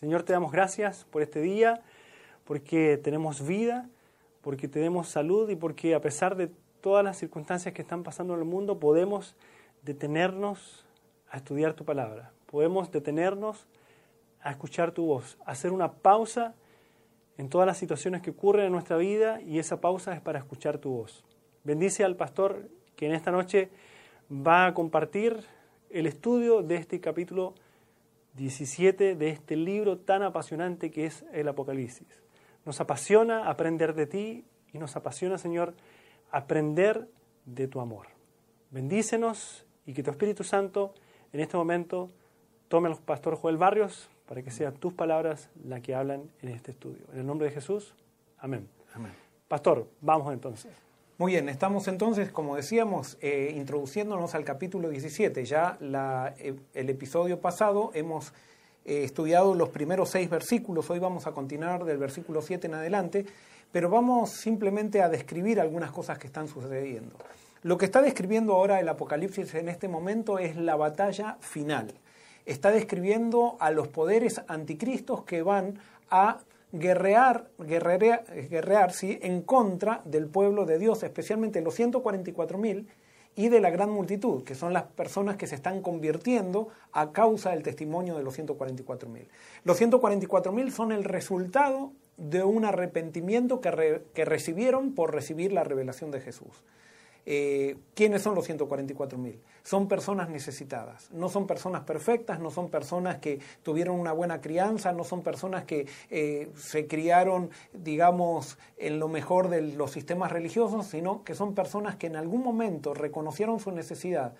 Señor, te damos gracias por este día, porque tenemos vida, porque tenemos salud y porque a pesar de todas las circunstancias que están pasando en el mundo, podemos detenernos a estudiar tu palabra. Podemos detenernos a escuchar tu voz, hacer una pausa en todas las situaciones que ocurren en nuestra vida y esa pausa es para escuchar tu voz. Bendice al pastor que en esta noche va a compartir el estudio de este capítulo 17 de este libro tan apasionante que es el Apocalipsis. Nos apasiona aprender de ti y nos apasiona, Señor, aprender de tu amor. Bendícenos y que tu Espíritu Santo en este momento tome al pastor Joel Barrios para que sean tus palabras las que hablan en este estudio. En el nombre de Jesús, amén. amén. Pastor, vamos entonces. Muy bien, estamos entonces, como decíamos, eh, introduciéndonos al capítulo 17. Ya la, eh, el episodio pasado hemos eh, estudiado los primeros seis versículos, hoy vamos a continuar del versículo 7 en adelante, pero vamos simplemente a describir algunas cosas que están sucediendo. Lo que está describiendo ahora el Apocalipsis en este momento es la batalla final. Está describiendo a los poderes anticristos que van a guerrear, guerrear, ¿sí? en contra del pueblo de Dios, especialmente los 144.000 y de la gran multitud, que son las personas que se están convirtiendo a causa del testimonio de los 144.000. Los 144.000 son el resultado de un arrepentimiento que, que recibieron por recibir la revelación de Jesús. Eh, ¿Quiénes son los 144.000? Son personas necesitadas, no son personas perfectas, no son personas que tuvieron una buena crianza, no son personas que eh, se criaron, digamos, en lo mejor de los sistemas religiosos, sino que son personas que en algún momento reconocieron su necesidad,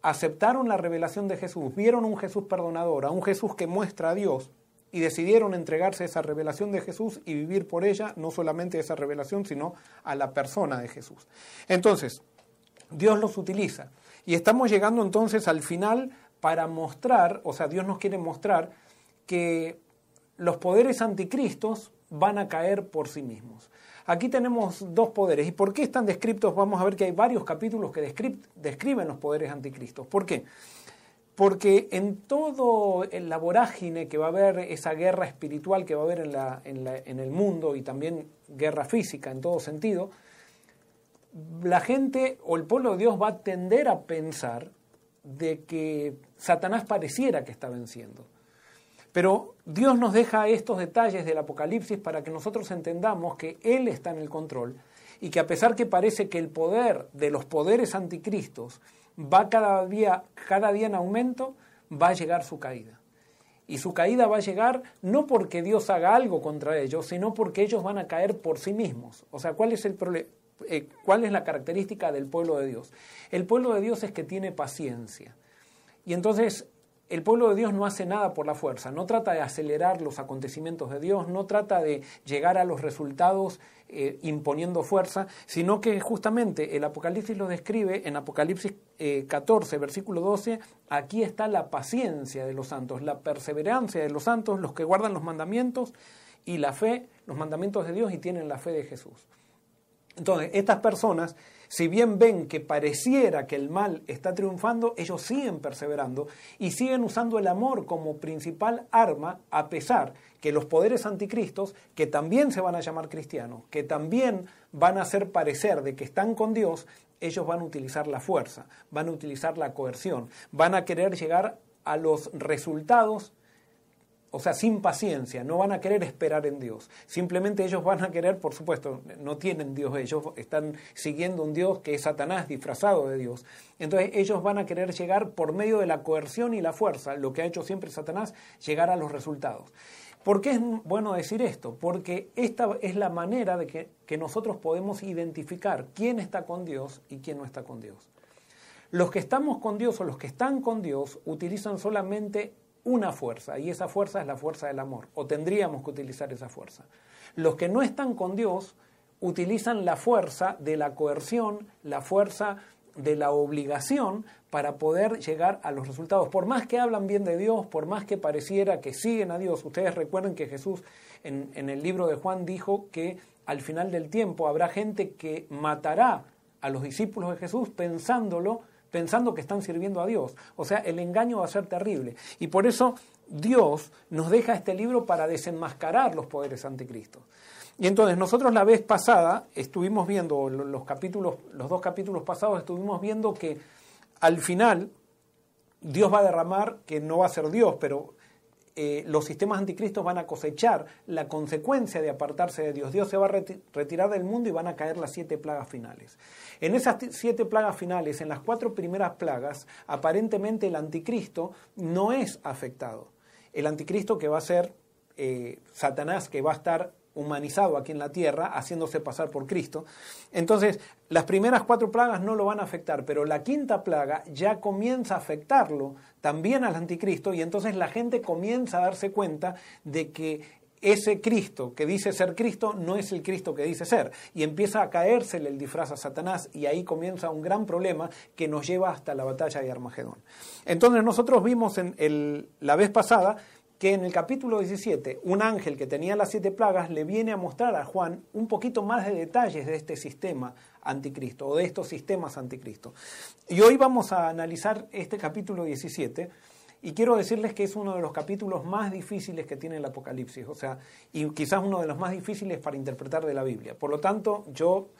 aceptaron la revelación de Jesús, vieron un Jesús perdonador, a un Jesús que muestra a Dios y decidieron entregarse a esa revelación de Jesús y vivir por ella, no solamente esa revelación, sino a la persona de Jesús. Entonces, Dios los utiliza. Y estamos llegando entonces al final para mostrar, o sea, Dios nos quiere mostrar que los poderes anticristos van a caer por sí mismos. Aquí tenemos dos poderes. ¿Y por qué están descritos? Vamos a ver que hay varios capítulos que describen los poderes anticristos. ¿Por qué? Porque en todo la vorágine que va a haber, esa guerra espiritual que va a haber en, en, el mundo y también guerra física en todo sentido, la gente o el pueblo de Dios va a tender a pensar de que Satanás pareciera que está venciendo. Pero Dios nos deja estos detalles del Apocalipsis para que nosotros entendamos que Él está en el control y que a pesar que parece que el poder de los poderes anticristos va cada día, cada día en aumento, va a llegar su caída. Y su caída va a llegar no porque Dios haga algo contra ellos, sino porque ellos van a caer por sí mismos. O sea, ¿cuál es el? Eh, ¿Cuál es la característica del pueblo de Dios? El pueblo de Dios es que tiene paciencia. Y entonces el pueblo de Dios no hace nada por la fuerza, no trata de acelerar los acontecimientos de Dios, no trata de llegar a los resultados eh, imponiendo fuerza, sino que justamente el Apocalipsis lo describe en Apocalipsis 14, eh, versículo 12, aquí está la paciencia de los santos, la perseverancia de los santos, los que guardan los mandamientos y la fe, los mandamientos de Dios y tienen la fe de Jesús. Entonces, estas personas si bien ven que pareciera que el mal está triunfando, ellos siguen perseverando y siguen usando el amor como principal arma, a pesar que los poderes anticristos, que también se van a llamar cristianos, que también van a hacer parecer de que están con Dios, ellos van a utilizar la fuerza, van a utilizar la coerción, van a querer llegar a los resultados o sea, sin paciencia, no van a querer esperar en Dios. Simplemente ellos van a querer, por supuesto, no tienen Dios, ellos están siguiendo un Dios que es Satanás disfrazado de Dios. Entonces ellos van a querer llegar por medio de la coerción y la fuerza, lo que ha hecho siempre Satanás, llegar a los resultados. ¿Por qué es bueno decir esto? Porque esta es la manera de que, que nosotros podemos identificar quién está con Dios y quién no está con Dios. Los que estamos con Dios o los que están con Dios utilizan solamente una fuerza y esa fuerza es la fuerza del amor, o tendríamos que utilizar esa fuerza. Los que no están con Dios utilizan la fuerza de la coerción, la fuerza de la obligación para poder llegar a los resultados. Por más que hablan bien de Dios, por más que pareciera que siguen a Dios, ustedes recuerden que Jesús en, en el libro de Juan dijo que al final del tiempo habrá gente que matará a los discípulos de Jesús pensándolo pensando que están sirviendo a Dios. O sea, el engaño va a ser terrible. Y por eso Dios nos deja este libro para desenmascarar los poderes anticristos. Y entonces nosotros la vez pasada estuvimos viendo los capítulos, los dos capítulos pasados estuvimos viendo que al final Dios va a derramar, que no va a ser Dios, pero eh, los sistemas anticristos van a cosechar la consecuencia de apartarse de Dios. Dios se va a retirar del mundo y van a caer las siete plagas finales. En esas siete plagas finales, en las cuatro primeras plagas, aparentemente el anticristo no es afectado. El anticristo que va a ser eh, Satanás, que va a estar humanizado aquí en la tierra, haciéndose pasar por Cristo. Entonces, las primeras cuatro plagas no lo van a afectar, pero la quinta plaga ya comienza a afectarlo también al anticristo y entonces la gente comienza a darse cuenta de que ese Cristo que dice ser Cristo no es el Cristo que dice ser. Y empieza a caérsele el disfraz a Satanás y ahí comienza un gran problema que nos lleva hasta la batalla de Armagedón. Entonces nosotros vimos en la vez pasada que en el capítulo 17 un ángel que tenía las siete plagas le viene a mostrar a Juan un poquito más de detalles de este sistema anticristo o de estos sistemas anticristo. Y hoy vamos a analizar este capítulo 17 y quiero decirles que es uno de los capítulos más difíciles que tiene el Apocalipsis, o sea, y quizás uno de los más difíciles para interpretar de la Biblia. Por lo tanto, yo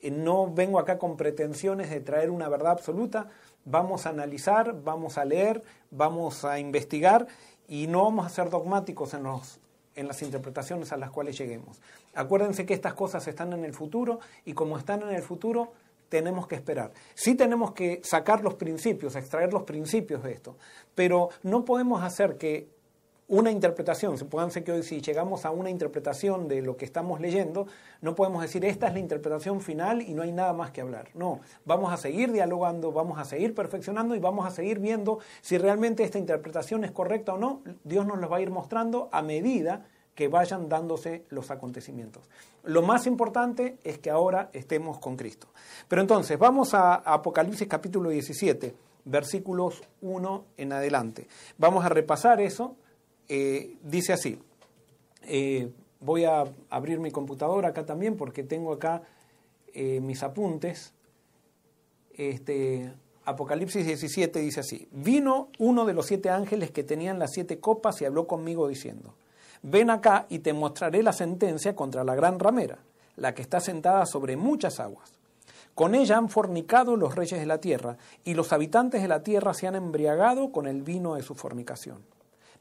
eh, no vengo acá con pretensiones de traer una verdad absoluta, vamos a analizar, vamos a leer, vamos a investigar y no vamos a ser dogmáticos en, los, en las interpretaciones a las cuales lleguemos. Acuérdense que estas cosas están en el futuro y como están en el futuro, tenemos que esperar. Sí tenemos que sacar los principios, extraer los principios de esto, pero no podemos hacer que una interpretación, supónganse que hoy si llegamos a una interpretación de lo que estamos leyendo, no podemos decir esta es la interpretación final y no hay nada más que hablar. No, vamos a seguir dialogando, vamos a seguir perfeccionando y vamos a seguir viendo si realmente esta interpretación es correcta o no. Dios nos lo va a ir mostrando a medida que vayan dándose los acontecimientos. Lo más importante es que ahora estemos con Cristo. Pero entonces, vamos a Apocalipsis capítulo 17, versículos 1 en adelante. Vamos a repasar eso eh, dice así, eh, voy a abrir mi computadora acá también porque tengo acá eh, mis apuntes. Este, Apocalipsis 17 dice así, vino uno de los siete ángeles que tenían las siete copas y habló conmigo diciendo, ven acá y te mostraré la sentencia contra la gran ramera, la que está sentada sobre muchas aguas. Con ella han fornicado los reyes de la tierra, y los habitantes de la tierra se han embriagado con el vino de su fornicación.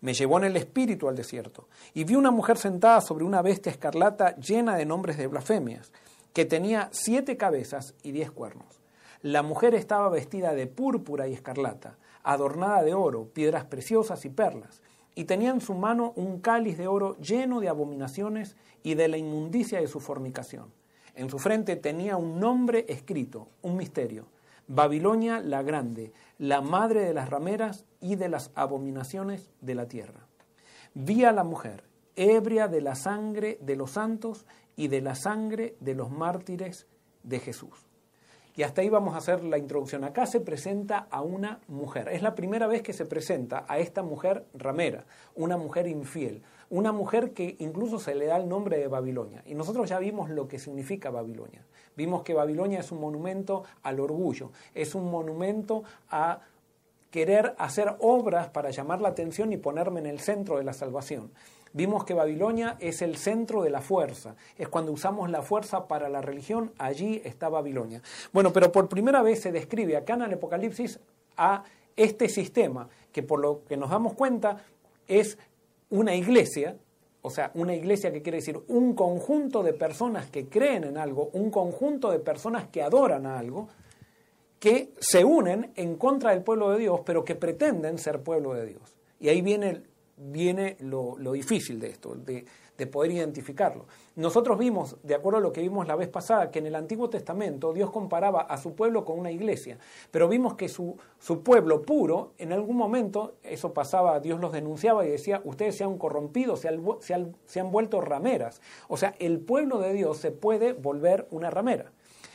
Me llevó en el espíritu al desierto, y vi una mujer sentada sobre una bestia escarlata llena de nombres de blasfemias, que tenía siete cabezas y diez cuernos. La mujer estaba vestida de púrpura y escarlata, adornada de oro, piedras preciosas y perlas, y tenía en su mano un cáliz de oro lleno de abominaciones y de la inmundicia de su fornicación. En su frente tenía un nombre escrito, un misterio, Babilonia la Grande, la madre de las rameras y de las abominaciones de la tierra. Vi a la mujer, ebria de la sangre de los santos y de la sangre de los mártires de Jesús. Y hasta ahí vamos a hacer la introducción. Acá se presenta a una mujer. Es la primera vez que se presenta a esta mujer ramera, una mujer infiel, una mujer que incluso se le da el nombre de Babilonia. Y nosotros ya vimos lo que significa Babilonia. Vimos que Babilonia es un monumento al orgullo, es un monumento a querer hacer obras para llamar la atención y ponerme en el centro de la salvación. Vimos que Babilonia es el centro de la fuerza, es cuando usamos la fuerza para la religión, allí está Babilonia. Bueno, pero por primera vez se describe acá en el Apocalipsis a este sistema, que por lo que nos damos cuenta es una iglesia, o sea, una iglesia que quiere decir un conjunto de personas que creen en algo, un conjunto de personas que adoran a algo, que se unen en contra del pueblo de Dios, pero que pretenden ser pueblo de Dios. Y ahí viene, viene lo, lo difícil de esto, de, de poder identificarlo. Nosotros vimos, de acuerdo a lo que vimos la vez pasada, que en el Antiguo Testamento Dios comparaba a su pueblo con una iglesia, pero vimos que su, su pueblo puro, en algún momento, eso pasaba, Dios los denunciaba y decía, ustedes se han corrompido, se han, se han vuelto rameras. O sea, el pueblo de Dios se puede volver una ramera.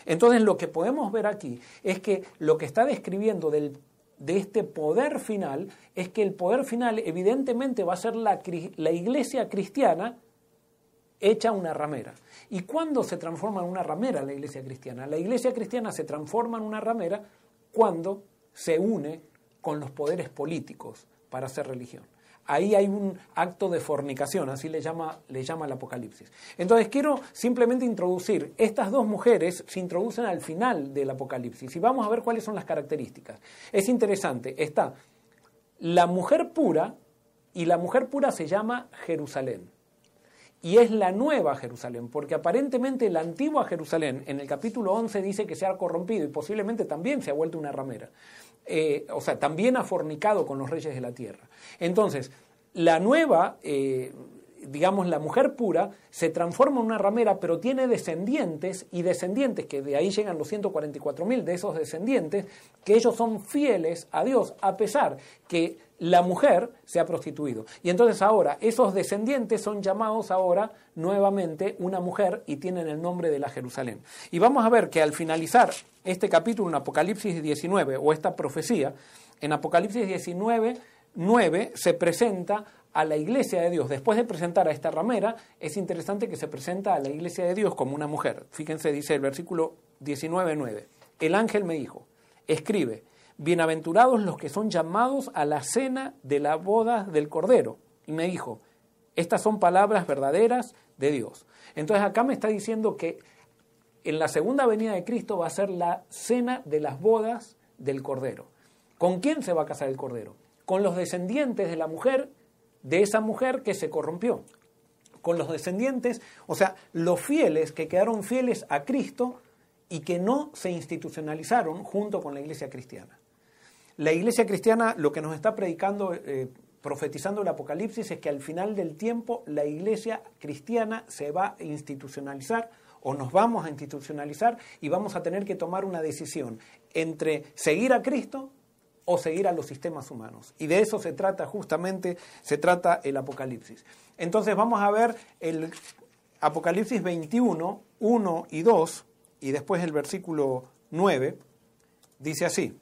Entonces lo que podemos ver aquí es que lo que está describiendo del de este poder final es que el poder final evidentemente va a ser la, la iglesia cristiana hecha una ramera. ¿Y cuándo se transforma en una ramera la iglesia cristiana? La iglesia cristiana se transforma en una ramera cuando se une con los poderes políticos para hacer religión. ahí hay un acto de fornicación, así le llama, le llama el Apocalipsis. Entonces quiero simplemente introducir, estas dos mujeres se introducen al final del Apocalipsis y vamos a ver cuáles son las características. Es interesante, está la mujer pura y la mujer pura se llama Jerusalén. Y es la nueva Jerusalén, porque aparentemente la antigua Jerusalén en el capítulo 11 dice que se ha corrompido y posiblemente también se ha vuelto una ramera. Eh, o sea, también ha fornicado con los reyes de la tierra. Entonces, la nueva, eh, digamos, la mujer pura, se transforma en una ramera, pero tiene descendientes y descendientes, que de ahí llegan los 144.000 de esos descendientes, que ellos son fieles a Dios, a pesar que la mujer se ha prostituido. Y entonces ahora esos descendientes son llamados ahora nuevamente una mujer y tienen el nombre de la Jerusalén. Y vamos a ver que al finalizar este capítulo en Apocalipsis 19 o esta profecía, en Apocalipsis 19, 9 se presenta a la iglesia de Dios. Después de presentar a esta ramera, es interesante que se presenta a la iglesia de Dios como una mujer. Fíjense, dice el versículo 19, 9. El ángel me dijo, escribe, bienaventurados los que son llamados a la cena de la boda del Cordero. Y me dijo, estas son palabras verdaderas de Dios. Entonces acá me está diciendo que en la segunda venida de Cristo va a ser la cena de las bodas del Cordero. ¿Con quién se va a casar el Cordero? Con los descendientes de la mujer, de esa mujer que se corrompió. Con los descendientes, o sea, los fieles que quedaron fieles a Cristo y que no se institucionalizaron junto con la iglesia cristiana. La iglesia cristiana lo que nos está predicando, eh, profetizando el Apocalipsis, es que al final del tiempo la iglesia cristiana se va a institucionalizar o nos vamos a institucionalizar y vamos a tener que tomar una decisión entre seguir a Cristo o seguir a los sistemas humanos. Y de eso se trata justamente, se trata el Apocalipsis. Entonces vamos a ver el Apocalipsis 21, 1 y 2, y después el versículo 9, dice así.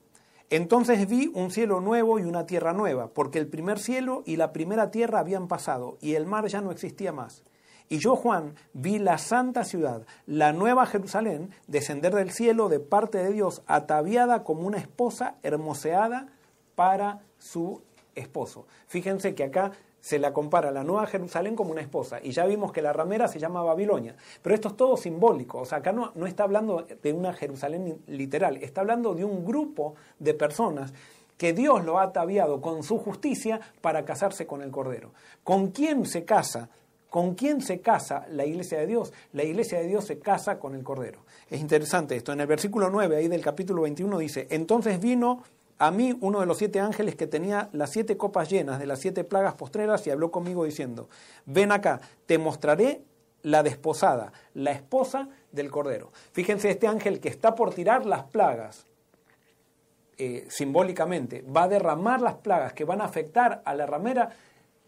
Entonces vi un cielo nuevo y una tierra nueva, porque el primer cielo y la primera tierra habían pasado, y el mar ya no existía más. Y yo, Juan, vi la santa ciudad, la nueva Jerusalén, descender del cielo de parte de Dios, ataviada como una esposa hermoseada para su esposo. Fíjense que acá se la compara la Nueva Jerusalén como una esposa. Y ya vimos que la ramera se llama Babilonia. Pero esto es todo simbólico. O sea, acá no, no está hablando de una Jerusalén literal, está hablando de un grupo de personas que Dios lo ha ataviado con su justicia para casarse con el Cordero. ¿Con quién se casa? ¿Con quién se casa la iglesia de Dios? La iglesia de Dios se casa con el Cordero. Es interesante esto. En el versículo 9 ahí del capítulo 21 dice, entonces vino a mí uno de los siete ángeles que tenía las siete copas llenas de las siete plagas postreras y habló conmigo diciendo, ven acá, te mostraré la desposada, la esposa del Cordero. Fíjense, este ángel que está por tirar las plagas, eh, simbólicamente, va a derramar las plagas que van a afectar a la ramera,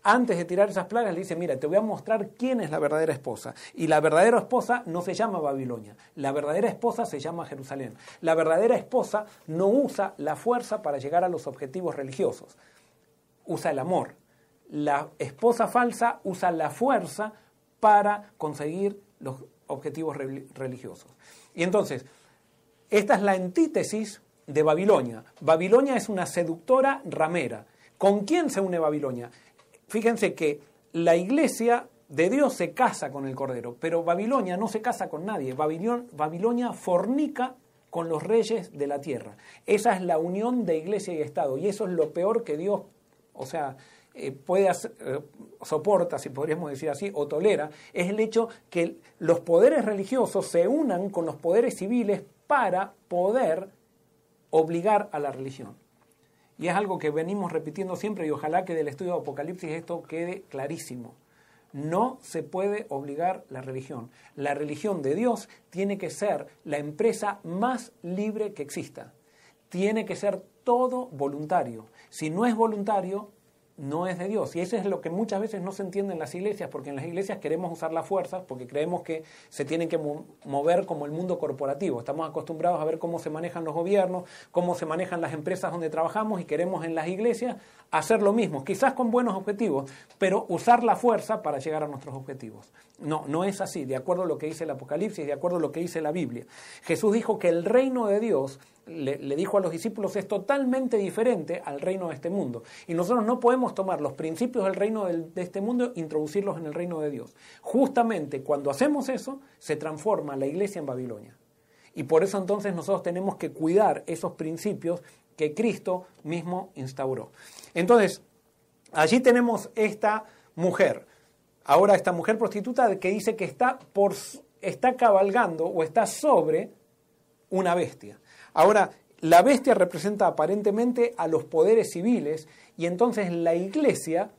antes de tirar esas plagas, le dice, mira, te voy a mostrar quién es la verdadera esposa. Y la verdadera esposa no se llama Babilonia, la verdadera esposa se llama Jerusalén. La verdadera esposa no usa la fuerza para llegar a los objetivos religiosos, usa el amor. La esposa falsa usa la fuerza para conseguir los objetivos religiosos. Y entonces, esta es la antítesis de Babilonia. Babilonia es una seductora ramera. ¿Con quién se une Babilonia? Fíjense que la iglesia de Dios se casa con el Cordero, pero Babilonia no se casa con nadie. Babilonia fornica con los reyes de la tierra. Esa es la unión de iglesia y Estado, y eso es lo peor que Dios, o sea, eh, puede eh, soporta, si podríamos decir así, o tolera, es el hecho que los poderes religiosos se unan con los poderes civiles para poder obligar a la religión. Y es algo que venimos repitiendo siempre y ojalá que del estudio de Apocalipsis esto quede clarísimo. No se puede obligar la religión. La religión de Dios tiene que ser la empresa más libre que exista. Tiene que ser todo voluntario. Si no es voluntario, no es de Dios. Y eso es lo que muchas veces no se entiende en las iglesias, porque en las iglesias queremos usar la fuerza, porque creemos que se tienen que mover como el mundo corporativo. Estamos acostumbrados a ver cómo se manejan los gobiernos, cómo se manejan las empresas donde trabajamos y queremos en las iglesias hacer lo mismo, quizás con buenos objetivos, pero usar la fuerza para llegar a nuestros objetivos. No, no es así, de acuerdo a lo que dice el Apocalipsis, de acuerdo a lo que dice la Biblia. Jesús dijo que el reino de Dios le, dijo a los discípulos es totalmente diferente al reino de este mundo. Y nosotros no podemos tomar los principios del reino de este mundo e introducirlos en el reino de Dios. Justamente cuando hacemos eso, se transforma la iglesia en Babilonia. Y por eso entonces nosotros tenemos que cuidar esos principios que Cristo mismo instauró. Entonces, allí tenemos esta mujer. Ahora esta mujer prostituta que dice que está, por, está cabalgando o está sobre una bestia. Ahora, la bestia representa aparentemente a los poderes civiles y entonces la iglesia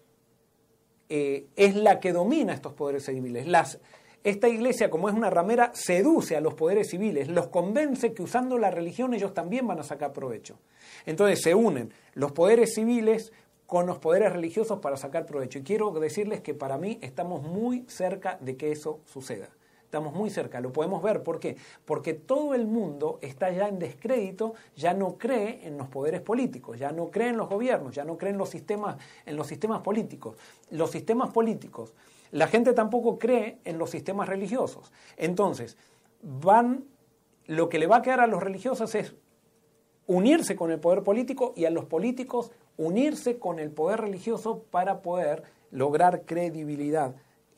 eh, es la que domina estos poderes civiles. Las, esta iglesia, como es una ramera, seduce a los poderes civiles, los convence que usando la religión ellos también van a sacar provecho. Entonces se unen los poderes civiles con los poderes religiosos para sacar provecho. Y quiero decirles que para mí estamos muy cerca de que eso suceda. Estamos muy cerca, lo podemos ver. ¿Por qué? Porque todo el mundo está ya en descrédito, ya no cree en los poderes políticos, ya no cree en los gobiernos, ya no cree en los sistemas, en los sistemas políticos. Los sistemas políticos, la gente tampoco cree en los sistemas religiosos. Entonces, van, lo que le va a quedar a los religiosos es unirse con el poder político y a los políticos unirse con el poder religioso para poder lograr credibilidad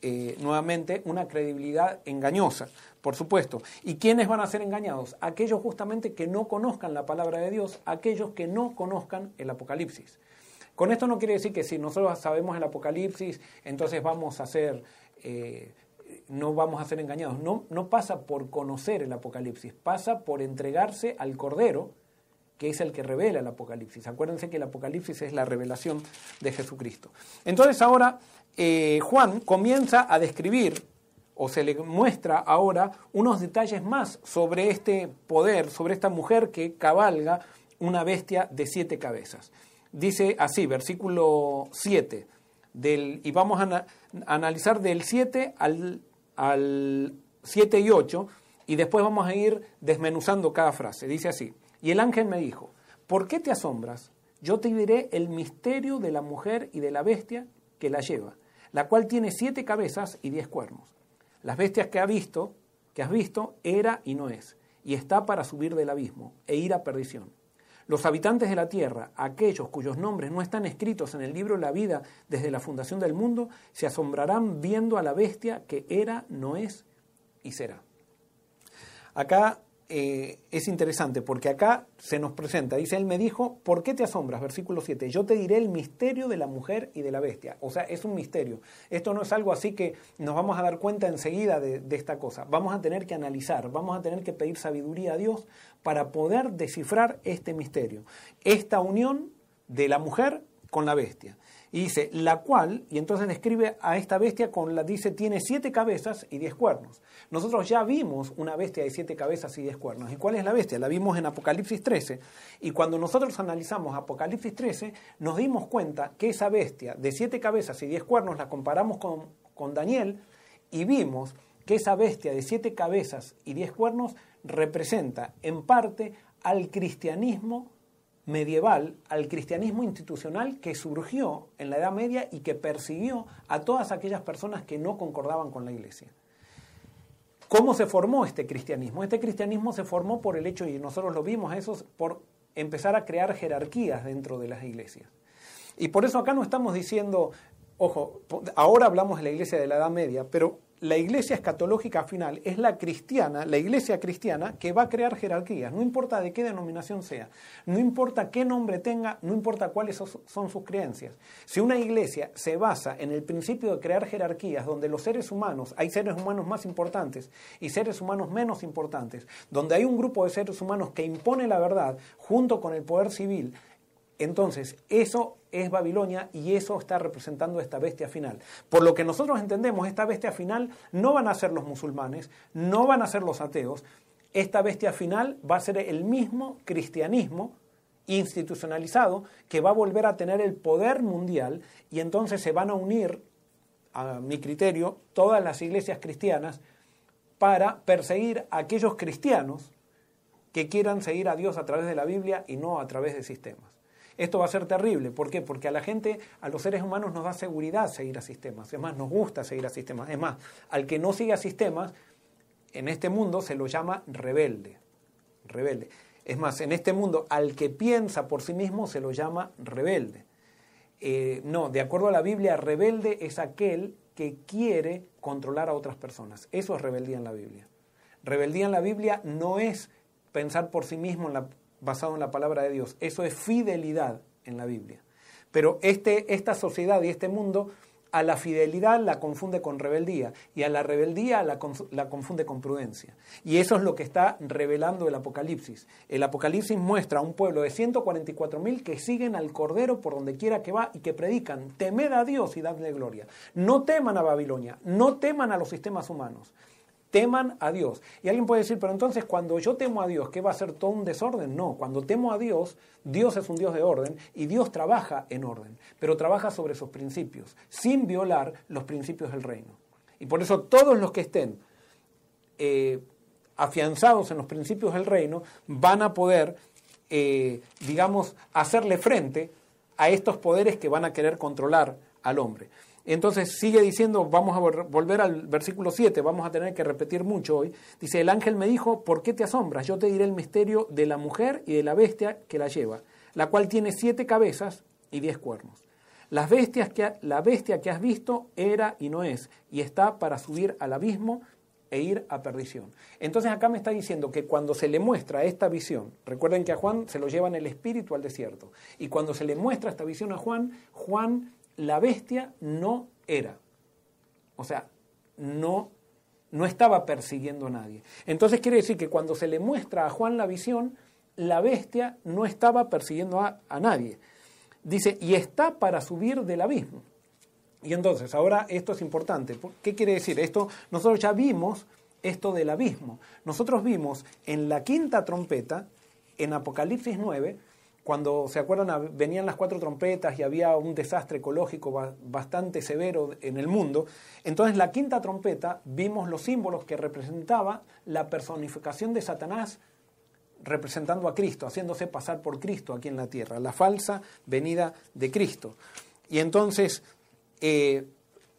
eh, nuevamente una credibilidad engañosa, por supuesto. ¿Y quiénes van a ser engañados? Aquellos justamente que no conozcan la palabra de Dios, aquellos que no conozcan el Apocalipsis. Con esto no quiere decir que si nosotros sabemos el Apocalipsis, entonces vamos a ser, eh, no vamos a ser engañados. No, no pasa por conocer el Apocalipsis, pasa por entregarse al Cordero, que es el que revela el Apocalipsis. Acuérdense que el Apocalipsis es la revelación de Jesucristo. Entonces ahora eh, Juan comienza a describir o se le muestra ahora unos detalles más sobre este poder, sobre esta mujer que cabalga una bestia de siete cabezas. Dice así, versículo 7, del, y vamos a, analizar del 7 al, al 7 y 8, y después vamos a ir desmenuzando cada frase. Dice así, y el ángel me dijo, ¿por qué te asombras? Yo te diré el misterio de la mujer y de la bestia que la lleva la cual tiene siete cabezas y diez cuernos. Las bestias que ha visto, que has visto, era y no es, y está para subir del abismo e ir a perdición. Los habitantes de la tierra, aquellos cuyos nombres no están escritos en el libro la vida desde la fundación del mundo, se asombrarán viendo a la bestia que era, no es y será. Acá eh, es interesante porque acá se nos presenta, dice, él me dijo, ¿por qué te asombras? Versículo 7, yo te diré el misterio de la mujer y de la bestia. O sea, es un misterio. Esto no es algo así que nos vamos a dar cuenta enseguida de, de esta cosa. Vamos a tener que analizar, vamos a tener que pedir sabiduría a Dios para poder descifrar este misterio. Esta unión de la mujer con la bestia. Y dice, la cual, y entonces describe a esta bestia con la, dice, tiene siete cabezas y diez cuernos. Nosotros ya vimos una bestia de siete cabezas y diez cuernos. ¿Y cuál es la bestia? La vimos en Apocalipsis 13. Y cuando nosotros analizamos Apocalipsis 13, nos dimos cuenta que esa bestia de siete cabezas y diez cuernos la comparamos con, con Daniel y vimos que esa bestia de siete cabezas y diez cuernos representa en parte al cristianismo medieval al cristianismo institucional que surgió en la Edad Media y que persiguió a todas aquellas personas que no concordaban con la Iglesia. ¿Cómo se formó este cristianismo? Este cristianismo se formó por el hecho, y nosotros lo vimos eso, por empezar a crear jerarquías dentro de las iglesias. Y por eso acá no estamos diciendo, ojo, ahora hablamos de la iglesia de la Edad Media, pero la iglesia escatológica final es la cristiana, la iglesia cristiana, que va a crear jerarquías, no importa de qué denominación sea, no importa qué nombre tenga, no importa cuáles son sus creencias. Si una iglesia se basa en el principio de crear jerarquías, donde los seres humanos, hay seres humanos más importantes y seres humanos menos importantes, donde hay un grupo de seres humanos que impone la verdad junto con el poder civil, entonces, eso es Babilonia y eso está representando esta bestia final. Por lo que nosotros entendemos, esta bestia final no van a ser los musulmanes, no van a ser los ateos, esta bestia final va a ser el mismo cristianismo institucionalizado que va a volver a tener el poder mundial y entonces se van a unir, a mi criterio, todas las iglesias cristianas para perseguir a aquellos cristianos que quieran seguir a Dios a través de la Biblia y no a través de sistemas. Esto va a ser terrible. ¿Por qué? Porque a la gente, a los seres humanos nos da seguridad seguir a sistemas. Es más, nos gusta seguir a sistemas. Es más, al que no sigue a sistemas, en este mundo se lo llama rebelde. Rebelde. Es más, en este mundo al que piensa por sí mismo se lo llama rebelde. Eh, no, de acuerdo a la Biblia, rebelde es aquel que quiere controlar a otras personas. Eso es rebeldía en la Biblia. Rebeldía en la Biblia no es pensar por sí mismo basado en la palabra de Dios. Eso es fidelidad en la Biblia. Pero este, esta sociedad y este mundo a la fidelidad la confunde con rebeldía y a la rebeldía la, confunde con prudencia. Y eso es lo que está revelando el Apocalipsis. El Apocalipsis muestra a un pueblo de 144.000 que siguen al Cordero por donde quiera que va y que predican, temed a Dios y dadle gloria. No teman a Babilonia, no teman a los sistemas humanos teman a Dios. Y alguien puede decir, pero entonces cuando yo temo a Dios, ¿qué va a ser todo un desorden? No, cuando temo a Dios, Dios es un Dios de orden y Dios trabaja en orden, pero trabaja sobre sus principios, sin violar los principios del reino. Y por eso todos los que estén eh, afianzados en los principios del reino van a poder, eh, digamos, hacerle frente a estos poderes que van a querer controlar al hombre. Entonces sigue diciendo, vamos a volver al versículo 7, vamos a tener que repetir mucho hoy. Dice, el ángel me dijo, ¿por qué te asombras? Yo te diré el misterio de la mujer y de la bestia que la lleva, la cual tiene siete cabezas y diez cuernos. Las bestias que, la bestia que has visto era y no es, y está para subir al abismo e ir a perdición. Entonces acá me está diciendo que cuando se le muestra esta visión, recuerden que a Juan se lo lleva en el espíritu al desierto, y cuando se le muestra esta visión a Juan, Juan la bestia no era. O sea, no, no estaba persiguiendo a nadie. Entonces quiere decir que cuando se le muestra a Juan la visión, la bestia no estaba persiguiendo a, a nadie. Dice, y está para subir del abismo. Y entonces, ahora esto es importante. ¿Qué quiere decir? Esto, nosotros ya vimos esto del abismo. Nosotros vimos en la quinta trompeta, en Apocalipsis 9, cuando se acuerdan venían las cuatro trompetas y había un desastre ecológico bastante severo en el mundo, entonces la quinta trompeta vimos los símbolos que representaba la personificación de Satanás representando a Cristo, haciéndose pasar por Cristo aquí en la tierra, la falsa venida de Cristo. Y entonces eh,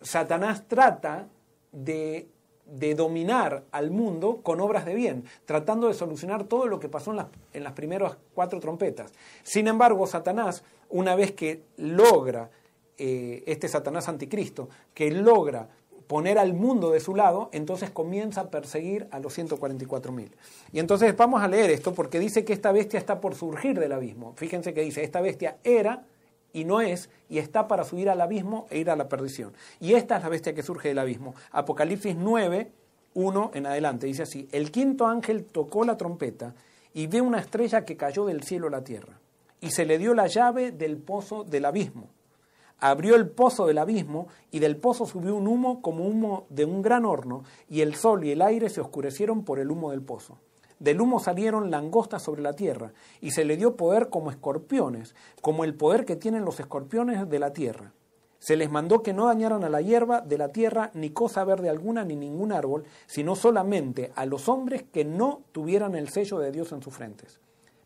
Satanás trata de de dominar al mundo con obras de bien, tratando de solucionar todo lo que pasó en las, en las primeras cuatro trompetas. Sin embargo, Satanás, una vez que logra, eh, este Satanás anticristo, que logra poner al mundo de su lado, entonces comienza a perseguir a los 144.000. Y entonces vamos a leer esto porque dice que esta bestia está por surgir del abismo. Fíjense que dice, esta bestia era y no es, y está para subir al abismo e ir a la perdición. Y esta es la bestia que surge del abismo. Apocalipsis 9, 1 en adelante, dice así, el quinto ángel tocó la trompeta y ve una estrella que cayó del cielo a la tierra, y se le dio la llave del pozo del abismo. Abrió el pozo del abismo y del pozo subió un humo como humo de un gran horno, y el sol y el aire se oscurecieron por el humo del pozo. Del humo salieron langostas sobre la tierra, y se le dio poder como escorpiones, como el poder que tienen los escorpiones de la tierra. Se les mandó que no dañaran a la hierba de la tierra ni cosa verde alguna ni ningún árbol, sino solamente a los hombres que no tuvieran el sello de Dios en sus frentes.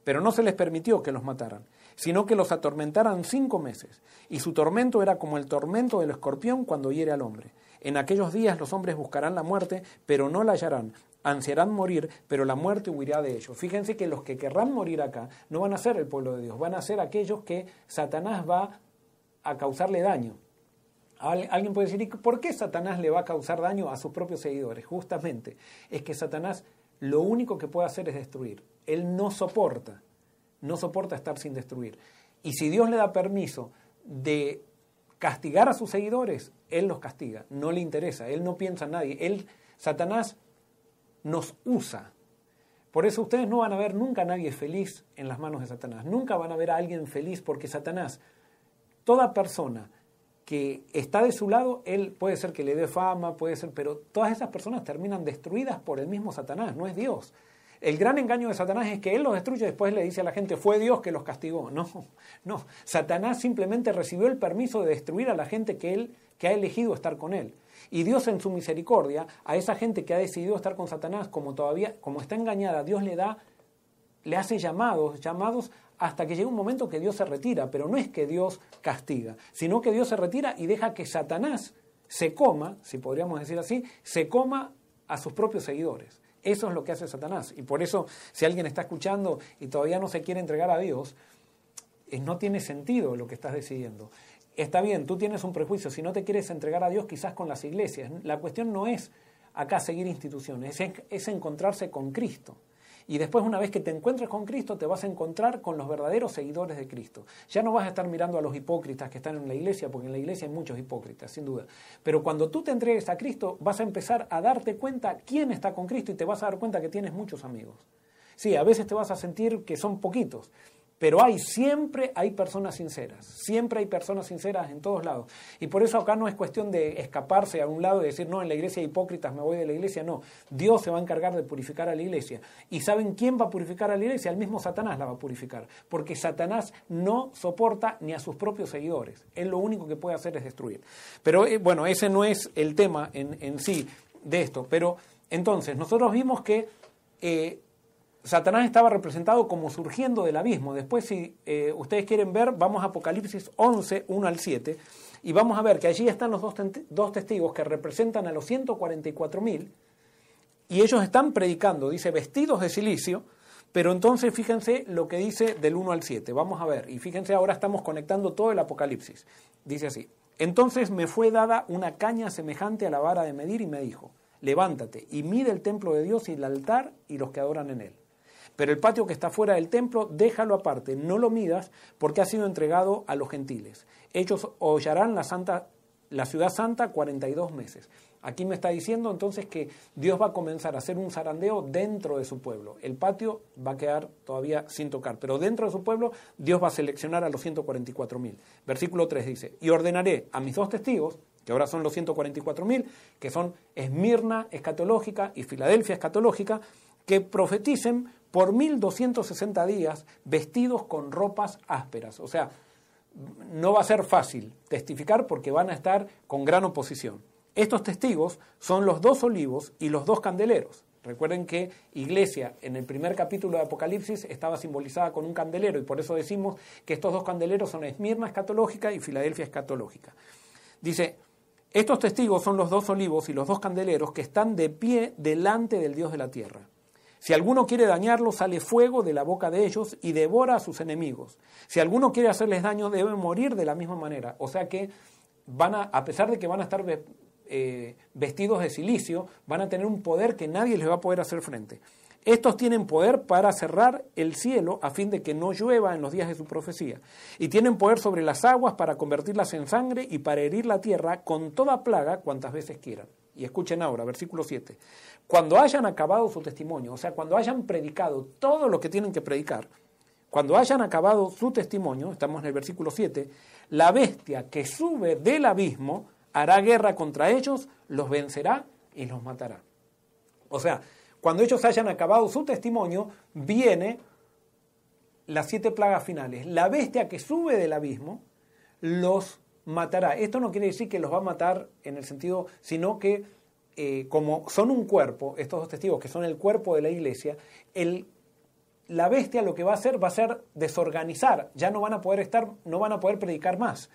Pero no se les permitió que los mataran, sino que los atormentaran cinco meses, y su tormento era como el tormento del escorpión cuando hiere al hombre. En aquellos días los hombres buscarán la muerte, pero no la hallarán, ansiarán morir, pero la muerte huirá de ellos. Fíjense que los que querrán morir acá no van a ser el pueblo de Dios, van a ser aquellos que Satanás va a causarle daño. Alguien puede decir, ¿y por qué Satanás le va a causar daño a sus propios seguidores? Justamente, es que Satanás lo único que puede hacer es destruir. Él no soporta, no soporta estar sin destruir. Y si Dios le da permiso de castigar a sus seguidores, Él los castiga, no le interesa, Él no piensa en nadie. Él, Satanás nos usa. Por eso ustedes no van a ver nunca a nadie feliz en las manos de Satanás. Nunca van a ver a alguien feliz porque Satanás, toda persona que está de su lado, él puede ser que le dé fama, puede ser, pero todas esas personas terminan destruidas por el mismo Satanás, no es Dios. El gran engaño de Satanás es que él los destruye y después le dice a la gente, fue Dios que los castigó. No, no. Satanás simplemente recibió el permiso de destruir a la gente que él que ha elegido estar con él. Y Dios en su misericordia, a esa gente que ha decidido estar con Satanás, como todavía, como está engañada, Dios le da, le hace llamados, llamados hasta que llega un momento que Dios se retira, pero no es que Dios castiga, sino que Dios se retira y deja que Satanás se coma, si podríamos decir así, se coma a sus propios seguidores, Eso es lo que hace Satanás. Y por eso, si alguien está escuchando y todavía no se quiere entregar a Dios, eh, no tiene sentido lo que estás decidiendo. Está bien, tú tienes un prejuicio, si no te quieres entregar a Dios quizás con las iglesias. La cuestión no es acá seguir instituciones, es, encontrarse con Cristo. Y después, una vez que te encuentres con Cristo, te vas a encontrar con los verdaderos seguidores de Cristo. Ya no vas a estar mirando a los hipócritas que están en la iglesia, porque en la iglesia hay muchos hipócritas, sin duda. Pero cuando tú te entregues a Cristo, vas a empezar a darte cuenta quién está con Cristo y te vas a dar cuenta que tienes muchos amigos. Sí, a veces te vas a sentir que son poquitos, pero hay, siempre hay personas sinceras, siempre hay personas sinceras en todos lados. Y por eso acá no es cuestión de escaparse a un lado y decir, no, en la iglesia hay hipócritas, me voy de la iglesia. No, Dios se va a encargar de purificar a la iglesia. ¿Y saben quién va a purificar a la iglesia? El mismo Satanás la va a purificar. Porque Satanás no soporta ni a sus propios seguidores. Él lo único que puede hacer es destruir. Pero eh, bueno, ese no es el tema en, sí de esto. Pero entonces, nosotros vimos que... Eh, Satanás estaba representado como surgiendo del abismo. Después, si eh, ustedes quieren ver, vamos a Apocalipsis 11, 1 al 7, y vamos a ver que allí están los dos, testigos que representan a los 144.000, y ellos están predicando, dice, vestidos de silicio, pero entonces fíjense lo que dice del 1 al 7. Vamos a ver, y fíjense, ahora estamos conectando todo el Apocalipsis. Dice así, entonces me fue dada una caña semejante a la vara de medir y me dijo, levántate y mide el templo de Dios y el altar y los que adoran en él pero el patio que está fuera del templo, déjalo aparte, no lo midas, porque ha sido entregado a los gentiles. Ellos hollarán la, santa, la ciudad santa 42 meses. Aquí me está diciendo entonces que Dios va a comenzar a hacer un zarandeo dentro de su pueblo. El patio va a quedar todavía sin tocar, pero dentro de su pueblo Dios va a seleccionar a los 144 mil. Versículo 3 dice, y ordenaré a mis dos testigos, que ahora son los 144 mil, que son Esmirna escatológica y Filadelfia escatológica, que profeticen por 1260 días vestidos con ropas ásperas. O sea, no va a ser fácil testificar porque van a estar con gran oposición. Estos testigos son los dos olivos y los dos candeleros. Recuerden que Iglesia en el primer capítulo de Apocalipsis estaba simbolizada con un candelero y por eso decimos que estos dos candeleros son Esmirna escatológica y Filadelfia escatológica. Dice, estos testigos son los dos olivos y los dos candeleros que están de pie delante del Dios de la tierra. Si alguno quiere dañarlos, sale fuego de la boca de ellos y devora a sus enemigos. Si alguno quiere hacerles daño, debe morir de la misma manera. O sea que van a, a pesar de que van a estar eh, vestidos de silicio, van a tener un poder que nadie les va a poder hacer frente. Estos tienen poder para cerrar el cielo a fin de que no llueva en los días de su profecía. Y tienen poder sobre las aguas para convertirlas en sangre y para herir la tierra con toda plaga cuantas veces quieran. Y escuchen ahora, versículo 7. Cuando hayan acabado su testimonio, o sea, cuando hayan predicado todo lo que tienen que predicar, cuando hayan acabado su testimonio, estamos en el versículo 7, la bestia que sube del abismo hará guerra contra ellos, los vencerá y los matará. O sea, cuando ellos hayan acabado su testimonio, viene las siete plagas finales. La bestia que sube del abismo los matará. Esto no quiere decir que los va a matar en el sentido, sino que eh, como son un cuerpo, estos dos testigos que son el cuerpo de la iglesia, el, la bestia lo que va a hacer va a ser desorganizar, ya no van a poder estar, no van a poder predicar más.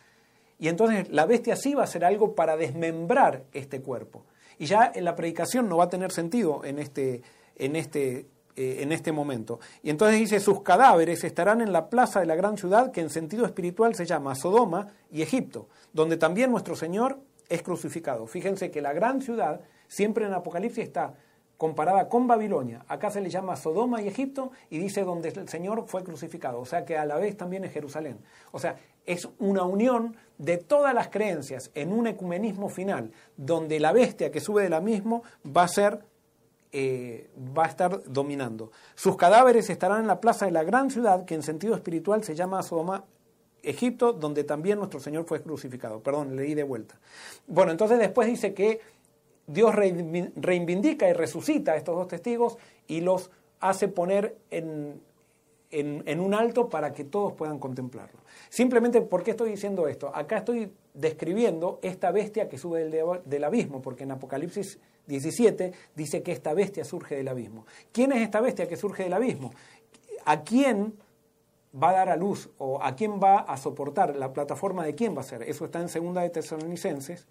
Y entonces la bestia sí va a hacer algo para desmembrar este cuerpo. Y ya la predicación no va a tener sentido en este, en este, eh, en este momento. Y entonces dice, sus cadáveres estarán en la plaza de la gran ciudad que en sentido espiritual se llama Sodoma y Egipto, donde también nuestro Señor es crucificado. Fíjense que la gran ciudad Siempre en Apocalipsis está comparada con Babilonia. Acá se le llama Sodoma y Egipto y dice donde el Señor fue crucificado. O sea que a la vez también es Jerusalén. O sea, es una unión de todas las creencias en un ecumenismo final, donde la bestia que sube del abismo va a ser eh, va a estar dominando. Sus cadáveres estarán en la plaza de la gran ciudad, que en sentido espiritual se llama Sodoma, Egipto, donde también nuestro Señor fue crucificado. Perdón, leí de vuelta. Bueno, entonces después dice que Dios reivindica y resucita a estos dos testigos y los hace poner en, un alto para que todos puedan contemplarlo. Simplemente, ¿por qué estoy diciendo esto? Acá estoy describiendo esta bestia que sube del abismo, porque en Apocalipsis 17 dice que esta bestia surge del abismo. ¿Quién es esta bestia que surge del abismo? ¿A quién va a dar a luz o a quién va a soportar? ¿La plataforma de quién va a ser? Eso está en Segunda de Tesalonicenses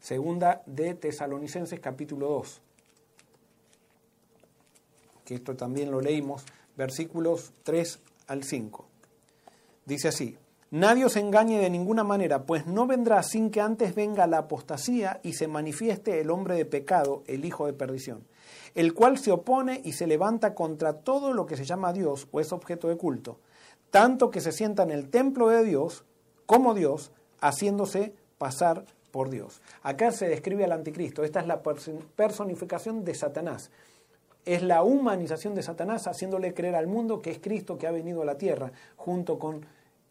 Segunda de Tesalonicenses capítulo 2. que esto también lo leímos, versículos 3 al 5. Dice así, Nadie os engañe de ninguna manera, pues no vendrá sin que antes venga la apostasía y se manifieste el hombre de pecado, el hijo de perdición, el cual se opone y se levanta contra todo lo que se llama Dios o es objeto de culto, tanto que se sienta en el templo de Dios como Dios, haciéndose pasar por Dios. Acá se describe al anticristo, esta es la personificación de Satanás. Es la humanización de Satanás haciéndole creer al mundo que es Cristo que ha venido a la tierra, junto con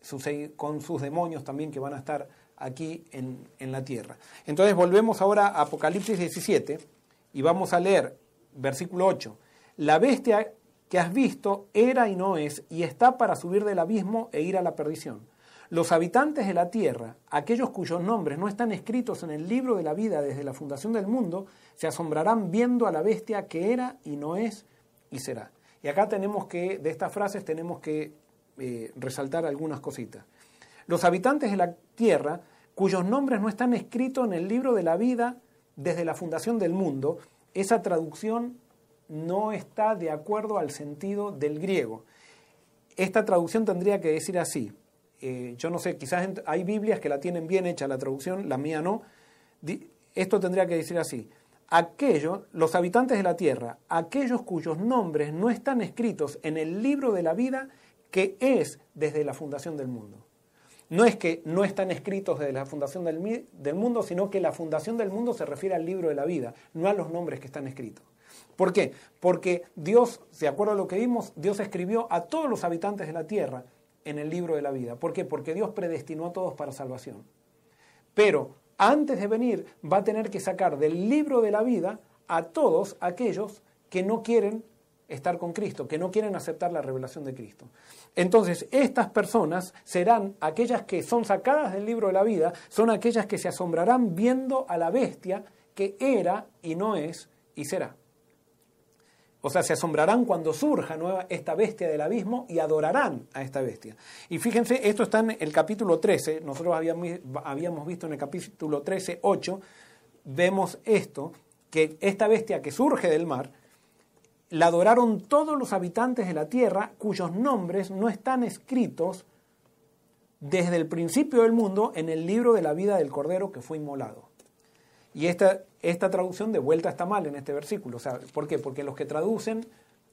sus, con sus demonios también que van a estar aquí en, en la tierra. Entonces volvemos ahora a Apocalipsis 17 y vamos a leer versículo 8. La bestia que has visto era y no es, y está para subir del abismo e ir a la perdición. Los habitantes de la tierra, aquellos cuyos nombres no están escritos en el libro de la vida desde la fundación del mundo, se asombrarán viendo a la bestia que era y no es y será. Y acá tenemos que, de estas frases tenemos que eh, resaltar algunas cositas. Los habitantes de la tierra, cuyos nombres no están escritos en el libro de la vida desde la fundación del mundo, esa traducción no está de acuerdo al sentido del griego. Esta traducción tendría que decir así. Eh, yo no sé, quizás hay Biblias que la tienen bien hecha la traducción, la mía no. Esto tendría que decir así. Aquellos, los habitantes de la tierra, aquellos cuyos nombres no están escritos en el libro de la vida que es desde la fundación del mundo. No es que no están escritos desde la fundación del, del mundo, sino que la fundación del mundo se refiere al libro de la vida, no a los nombres que están escritos. ¿Por qué? Porque Dios, de acuerdo a lo que vimos, Dios escribió a todos los habitantes de la tierra en el libro de la vida. ¿Por qué? Porque Dios predestinó a todos para salvación. Pero antes de venir va a tener que sacar del libro de la vida a todos aquellos que no quieren estar con Cristo, que no quieren aceptar la revelación de Cristo. Entonces, estas personas serán aquellas que son sacadas del libro de la vida, son aquellas que se asombrarán viendo a la bestia que era y no es y será. O sea, se asombrarán cuando surja nueva esta bestia del abismo y adorarán a esta bestia. Y fíjense, esto está en el capítulo 13, nosotros habíamos, visto en el capítulo 13, 8, vemos esto, que esta bestia que surge del mar, la adoraron todos los habitantes de la tierra cuyos nombres no están escritos desde el principio del mundo en el libro de la vida del Cordero que fue inmolado. Y esta, esta traducción de vuelta está mal en este versículo. ¿Por qué? Porque los que traducen,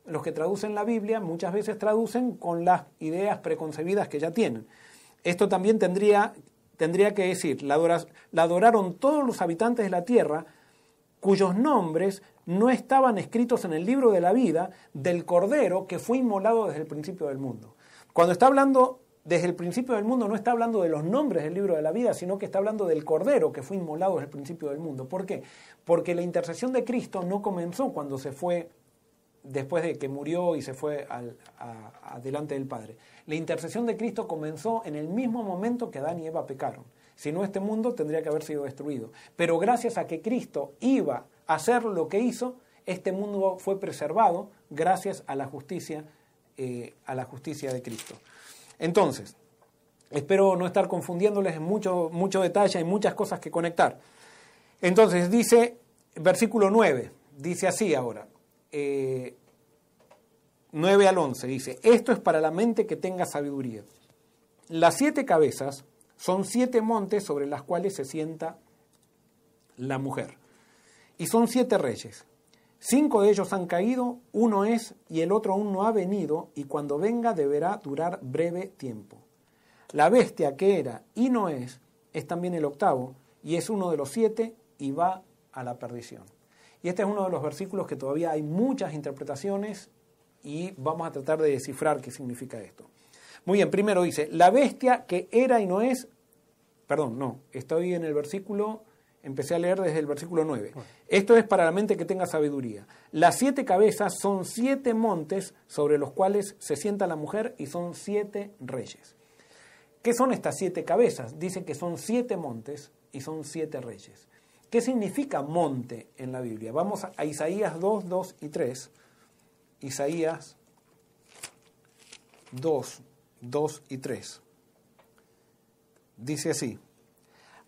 los que traducen la Biblia muchas veces traducen con las ideas preconcebidas que ya tienen. Esto también tendría, tendría que decir, la adoraron todos los habitantes de la tierra cuyos nombres no estaban escritos en el libro de la vida del Cordero que fue inmolado desde el principio del mundo. Cuando está hablando desde el principio del mundo no está hablando de los nombres del libro de la vida, sino que está hablando del Cordero que fue inmolado desde el principio del mundo. ¿Por qué? Porque la intercesión de Cristo no comenzó cuando se fue, después de que murió y se fue al, delante del Padre. La intercesión de Cristo comenzó en el mismo momento que Adán y Eva pecaron. Si no, este mundo tendría que haber sido destruido. Pero gracias a que Cristo iba a hacer lo que hizo, este mundo fue preservado gracias a la justicia, eh, a la justicia de Cristo. Entonces, espero no estar confundiéndoles en mucho, detalle, hay muchas cosas que conectar. Entonces, dice, versículo 9, dice así ahora, 9 eh, al 11, dice, esto es para la mente que tenga sabiduría. Las siete cabezas son siete montes sobre las cuales se sienta la mujer. Y son siete reyes. Cinco de ellos han caído, uno es y el otro aún no ha venido, y cuando venga deberá durar breve tiempo. La bestia que era y no es, es también el octavo, y es uno de los siete, y va a la perdición. Y este es uno de los versículos que todavía hay muchas interpretaciones, y vamos a tratar de descifrar qué significa esto. Muy bien, primero dice, la bestia que era y no es, perdón, no, estoy en el versículo Empecé a leer desde el versículo 9. Esto es para la mente que tenga sabiduría. Las siete cabezas son siete montes sobre los cuales se sienta la mujer y son siete reyes. ¿Qué son estas siete cabezas? Dice que son siete montes y son siete reyes. ¿Qué significa monte en la Biblia? Vamos a Isaías 2, 2 y 3. Isaías 2, 2 y 3. Dice así.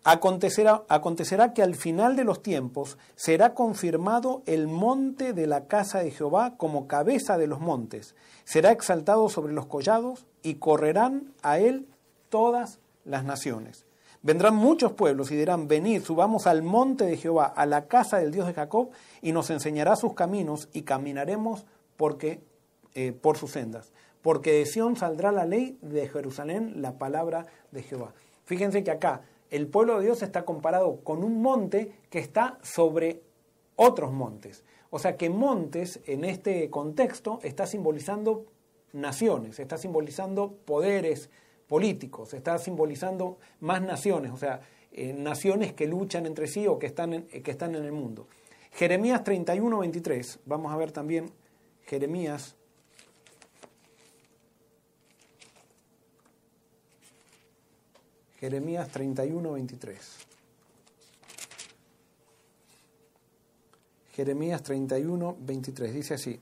Acontecerá, acontecerá que al final de los tiempos será confirmado el monte de la casa de Jehová como cabeza de los montes. Será exaltado sobre los collados y correrán a él todas las naciones. Vendrán muchos pueblos y dirán, venid, subamos al monte de Jehová, a la casa del Dios de Jacob, y nos enseñará sus caminos y caminaremos porque, eh, por sus sendas. Porque de Sión saldrá la ley, de Jerusalén la palabra de Jehová. Fíjense que acá el pueblo de Dios está comparado con un monte que está sobre otros montes. O sea que montes en este contexto está simbolizando naciones, está simbolizando poderes políticos, está simbolizando más naciones, o sea, eh, naciones que luchan entre sí o que están, en, que están en el mundo. Jeremías 31, 23, vamos a ver también Jeremías Jeremías 31, 23. Jeremías 31, 23. Dice así.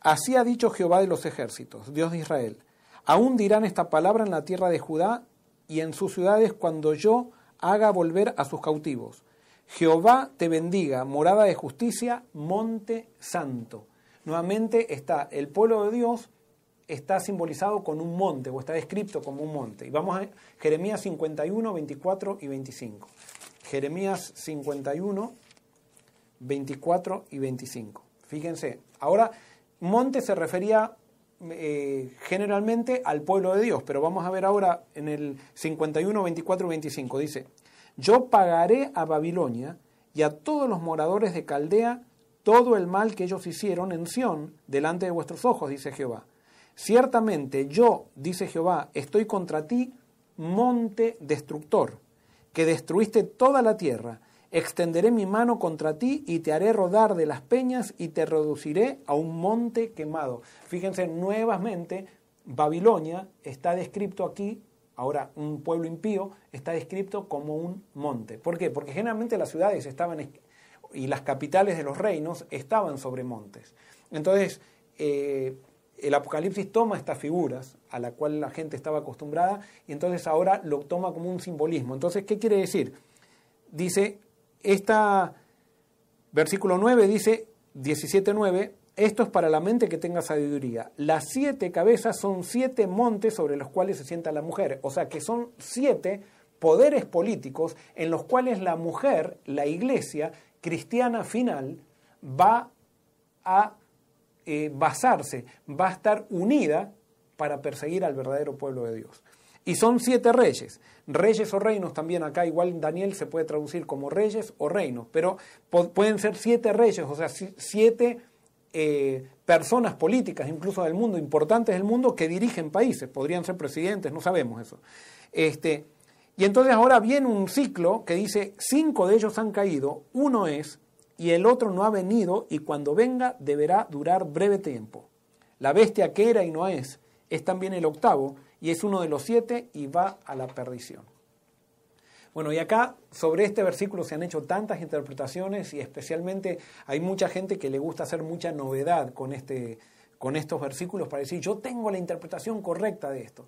Así ha dicho Jehová de los ejércitos, Dios de Israel. Aún dirán esta palabra en la tierra de Judá y en sus ciudades cuando yo haga volver a sus cautivos. Jehová te bendiga, morada de justicia, monte santo. Nuevamente está el pueblo de Dios está simbolizado con un monte o está descrito como un monte. Y vamos a Jeremías 51, 24 y 25. Jeremías 51, 24 y 25. Fíjense, ahora monte se refería eh, generalmente al pueblo de Dios, pero vamos a ver ahora en el 51, 24 y 25. Dice, yo pagaré a Babilonia y a todos los moradores de Caldea todo el mal que ellos hicieron en Sión delante de vuestros ojos, dice Jehová Ciertamente yo, dice Jehová, estoy contra ti, monte destructor, que destruiste toda la tierra. Extenderé mi mano contra ti y te haré rodar de las peñas y te reduciré a un monte quemado. Fíjense, nuevamente, Babilonia está descrito aquí, ahora un pueblo impío, está descrito como un monte. ¿Por qué? Porque generalmente las ciudades estaban y las capitales de los reinos estaban sobre montes. Entonces, eh, el Apocalipsis toma estas figuras a la cual la gente estaba acostumbrada y entonces ahora lo toma como un simbolismo. Entonces, ¿qué quiere decir? Dice, esta, versículo 9 dice, 17.9, esto es para la mente que tenga sabiduría. Las siete cabezas son siete montes sobre los cuales se sienta la mujer. O sea que son siete poderes políticos en los cuales la mujer, la iglesia cristiana final, va a eh, basarse, va a estar unida para perseguir al verdadero pueblo de Dios. Y son siete reyes, reyes o reinos también acá, igual Daniel se puede traducir como reyes o reinos, pero pueden ser siete reyes, o sea, siete eh, personas políticas, incluso del mundo, importantes del mundo, que dirigen países, podrían ser presidentes, no sabemos eso. Este, y entonces ahora viene un ciclo que dice, cinco de ellos han caído, uno es, y el otro no ha venido, y cuando venga deberá durar breve tiempo. La bestia que era y no es, es también el octavo, y es uno de los siete, y va a la perdición. Bueno, y acá sobre este versículo se han hecho tantas interpretaciones y especialmente hay mucha gente que le gusta hacer mucha novedad con, este, con estos versículos para decir, yo tengo la interpretación correcta de esto.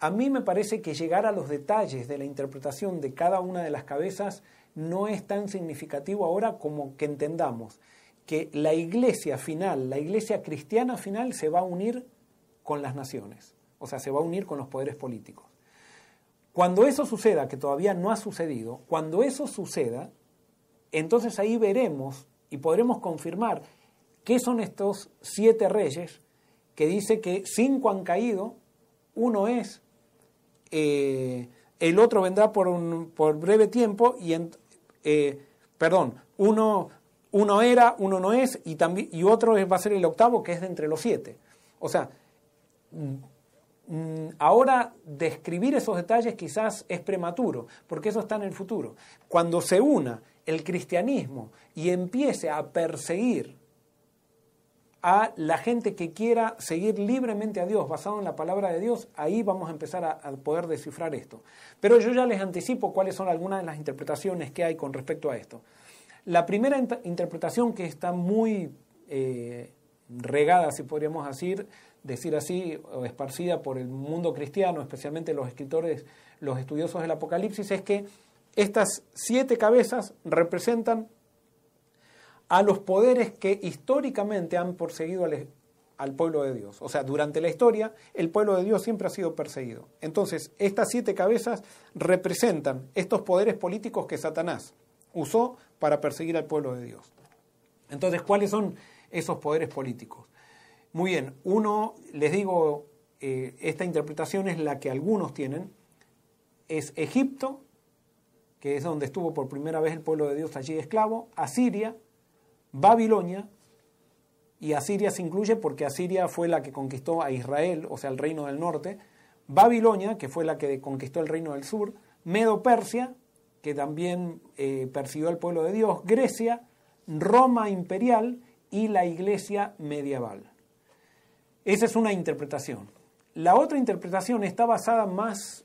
A mí me parece que llegar a los detalles de la interpretación de cada una de las cabezas no es tan significativo ahora como que entendamos que la iglesia final, la iglesia cristiana final se va a unir con las naciones, o sea, se va a unir con los poderes políticos. Cuando eso suceda, que todavía no ha sucedido, cuando eso suceda, entonces ahí veremos y podremos confirmar qué son estos siete reyes que dice que cinco han caído, uno es, eh, el otro vendrá por, un, por breve tiempo y, en, eh, perdón, uno, uno era, uno no es, y, también, y otro va a ser el octavo, que es de entre los siete. O sea, mm, mm, ahora describir esos detalles quizás es prematuro, porque eso está en el futuro. Cuando se una el cristianismo y empiece a perseguir a la gente que quiera seguir libremente a Dios, basado en la palabra de Dios, ahí vamos a empezar a, poder descifrar esto. Pero yo ya les anticipo cuáles son algunas de las interpretaciones que hay con respecto a esto. La primera interpretación que está muy eh, regada, si podríamos decir, decir así, o esparcida por el mundo cristiano, especialmente los escritores, los estudiosos del Apocalipsis, es que estas siete cabezas representan a los poderes que históricamente han perseguido al, pueblo de Dios. O sea, durante la historia el pueblo de Dios siempre ha sido perseguido. Entonces, estas siete cabezas representan estos poderes políticos que Satanás usó para perseguir al pueblo de Dios. Entonces, ¿cuáles son esos poderes políticos? Muy bien, uno, les digo, eh, esta interpretación es la que algunos tienen, es Egipto, que es donde estuvo por primera vez el pueblo de Dios allí esclavo, Asiria, Babilonia, y Asiria se incluye porque Asiria fue la que conquistó a Israel, o sea, el reino del norte, Babilonia, que fue la que conquistó el reino del sur, Medo-Persia, que también eh, persiguió al pueblo de Dios, Grecia, Roma imperial y la iglesia medieval. Esa es una interpretación. La otra interpretación está basada más,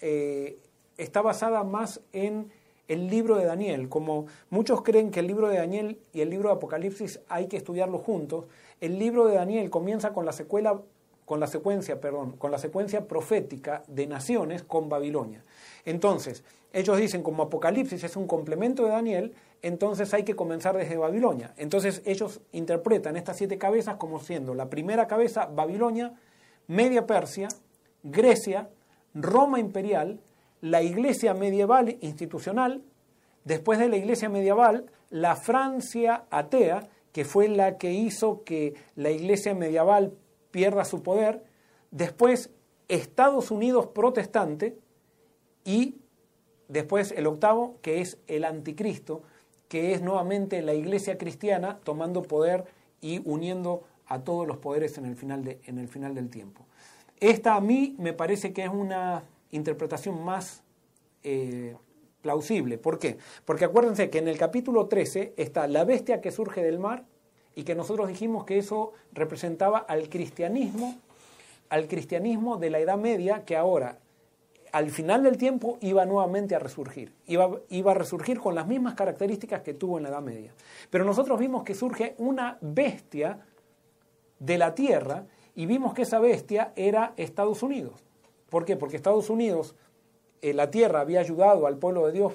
eh, está basada más en el libro de Daniel. Como muchos creen que el libro de Daniel y el libro de Apocalipsis hay que estudiarlos juntos, el libro de Daniel comienza con la secuela con la secuencia, perdón, con la secuencia profética de naciones con Babilonia. Entonces, ellos dicen como Apocalipsis es un complemento de Daniel, entonces hay que comenzar desde Babilonia. Entonces ellos interpretan estas siete cabezas como siendo la primera cabeza Babilonia, Media Persia, Grecia, Roma imperial, la iglesia medieval institucional, después de la iglesia medieval, la Francia atea, que fue la que hizo que la iglesia medieval pierda su poder, después Estados Unidos protestante y después el octavo, que es el anticristo, que es nuevamente la iglesia cristiana tomando poder y uniendo a todos los poderes en el final, de, en el final del tiempo. Esta a mí me parece que es una interpretación más eh, plausible. ¿Por qué? Porque acuérdense que en el capítulo 13 está la bestia que surge del mar y que nosotros dijimos que eso representaba al cristianismo, al cristianismo de la Edad Media que ahora al final del tiempo iba nuevamente a resurgir. Iba, iba, a resurgir con las mismas características que tuvo en la Edad Media. Pero nosotros vimos que surge una bestia de la tierra y vimos que esa bestia era Estados Unidos. ¿Por qué? Porque Estados Unidos, eh, la tierra había ayudado al pueblo de Dios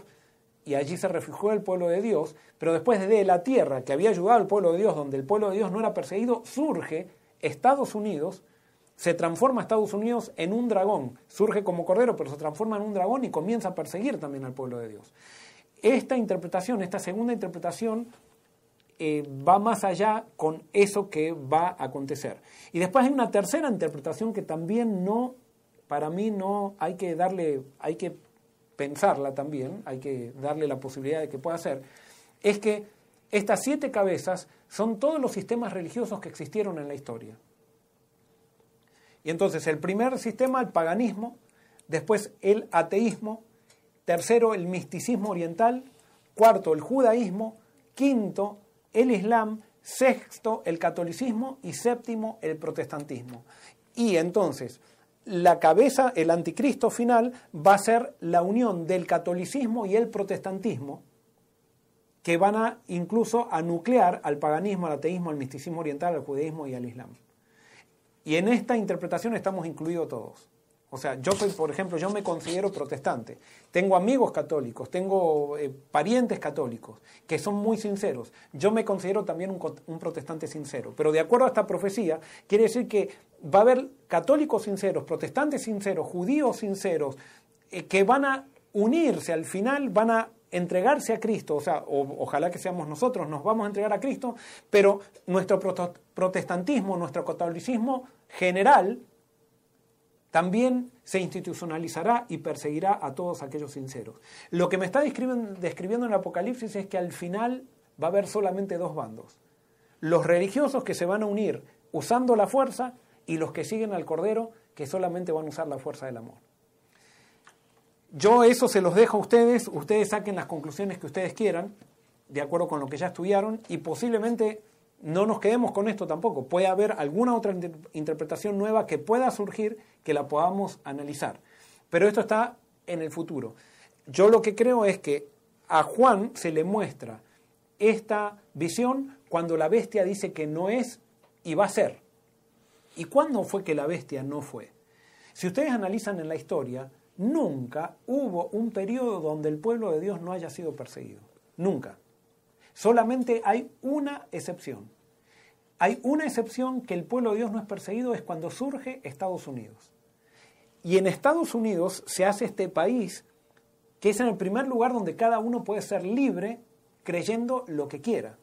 y allí se refugió el pueblo de Dios, pero después de la tierra que había ayudado al pueblo de Dios, donde el pueblo de Dios no era perseguido, surge Estados Unidos se transforma Estados Unidos en un dragón. Surge como cordero, pero se transforma en un dragón y comienza a perseguir también al pueblo de Dios. Esta interpretación, esta segunda interpretación, eh, va más allá con eso que va a acontecer. Y después hay una tercera interpretación que también no, para mí no hay que darle, hay que pensarla también, hay que darle la posibilidad de que pueda ser, es que estas siete cabezas son todos los sistemas religiosos que existieron en la historia. Y entonces el primer sistema, el paganismo, después el ateísmo, tercero el misticismo oriental, cuarto el judaísmo, quinto el islam, sexto el catolicismo y séptimo el protestantismo. Y entonces la cabeza, el anticristo final, va a ser la unión del catolicismo y el protestantismo, que van a incluso a nuclear al paganismo, al ateísmo, al misticismo oriental, al judaísmo y al islam. Y en esta interpretación estamos incluidos todos. O sea, yo soy, por ejemplo, yo me considero protestante. Tengo amigos católicos, tengo eh, parientes católicos que son muy sinceros. Yo me considero también un, protestante sincero. Pero de acuerdo a esta profecía, quiere decir que va a haber católicos sinceros, protestantes sinceros, judíos sinceros, eh, que van a unirse al final, van a entregarse a Cristo, o sea, ojalá que seamos nosotros, nos vamos a entregar a Cristo, pero nuestro protestantismo, nuestro catolicismo general, también se institucionalizará y perseguirá a todos aquellos sinceros. Lo que me está describiendo, en el Apocalipsis es que al final va a haber solamente dos bandos. Los religiosos que se van a unir usando la fuerza y los que siguen al Cordero que solamente van a usar la fuerza del amor. Yo eso se los dejo a ustedes, ustedes saquen las conclusiones que ustedes quieran, de acuerdo con lo que ya estudiaron, y posiblemente no nos quedemos con esto tampoco. Puede haber alguna otra interpretación nueva que pueda surgir que la podamos analizar. Pero esto está en el futuro. Yo lo que creo es que a Juan se le muestra esta visión cuando la bestia dice que no es y va a ser. ¿Y cuándo fue que la bestia no fue? Si ustedes analizan en la historia, nunca hubo un periodo donde el pueblo de Dios no haya sido perseguido. Nunca. Solamente hay una excepción. Hay una excepción que el pueblo de Dios no es perseguido, es cuando surge Estados Unidos. Y en Estados Unidos se hace este país que es en el primer lugar donde cada uno puede ser libre creyendo lo que quiera.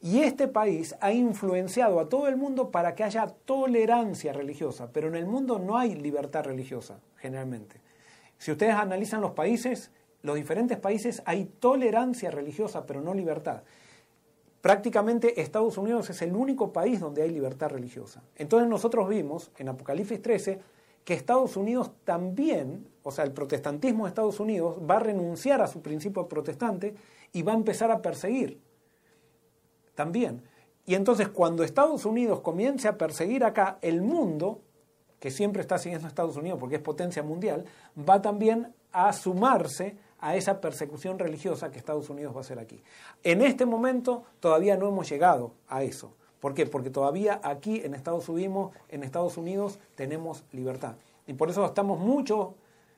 Y este país ha influenciado a todo el mundo para que haya tolerancia religiosa, pero en el mundo no hay libertad religiosa, generalmente. Si ustedes analizan los países, los diferentes países, hay tolerancia religiosa, pero no libertad. Prácticamente Estados Unidos es el único país donde hay libertad religiosa. Entonces nosotros vimos en Apocalipsis 13 que Estados Unidos también, o sea, el protestantismo de Estados Unidos va a renunciar a su principio protestante y va a empezar a perseguir también. Y entonces cuando Estados Unidos comience a perseguir acá, el mundo, que siempre está siguiendo a Estados Unidos porque es potencia mundial, va también a sumarse a esa persecución religiosa que Estados Unidos va a hacer aquí. En este momento todavía no hemos llegado a eso. ¿Por qué? Porque todavía aquí en Estados Unidos, en Estados Unidos tenemos libertad. Y por eso estamos muchos,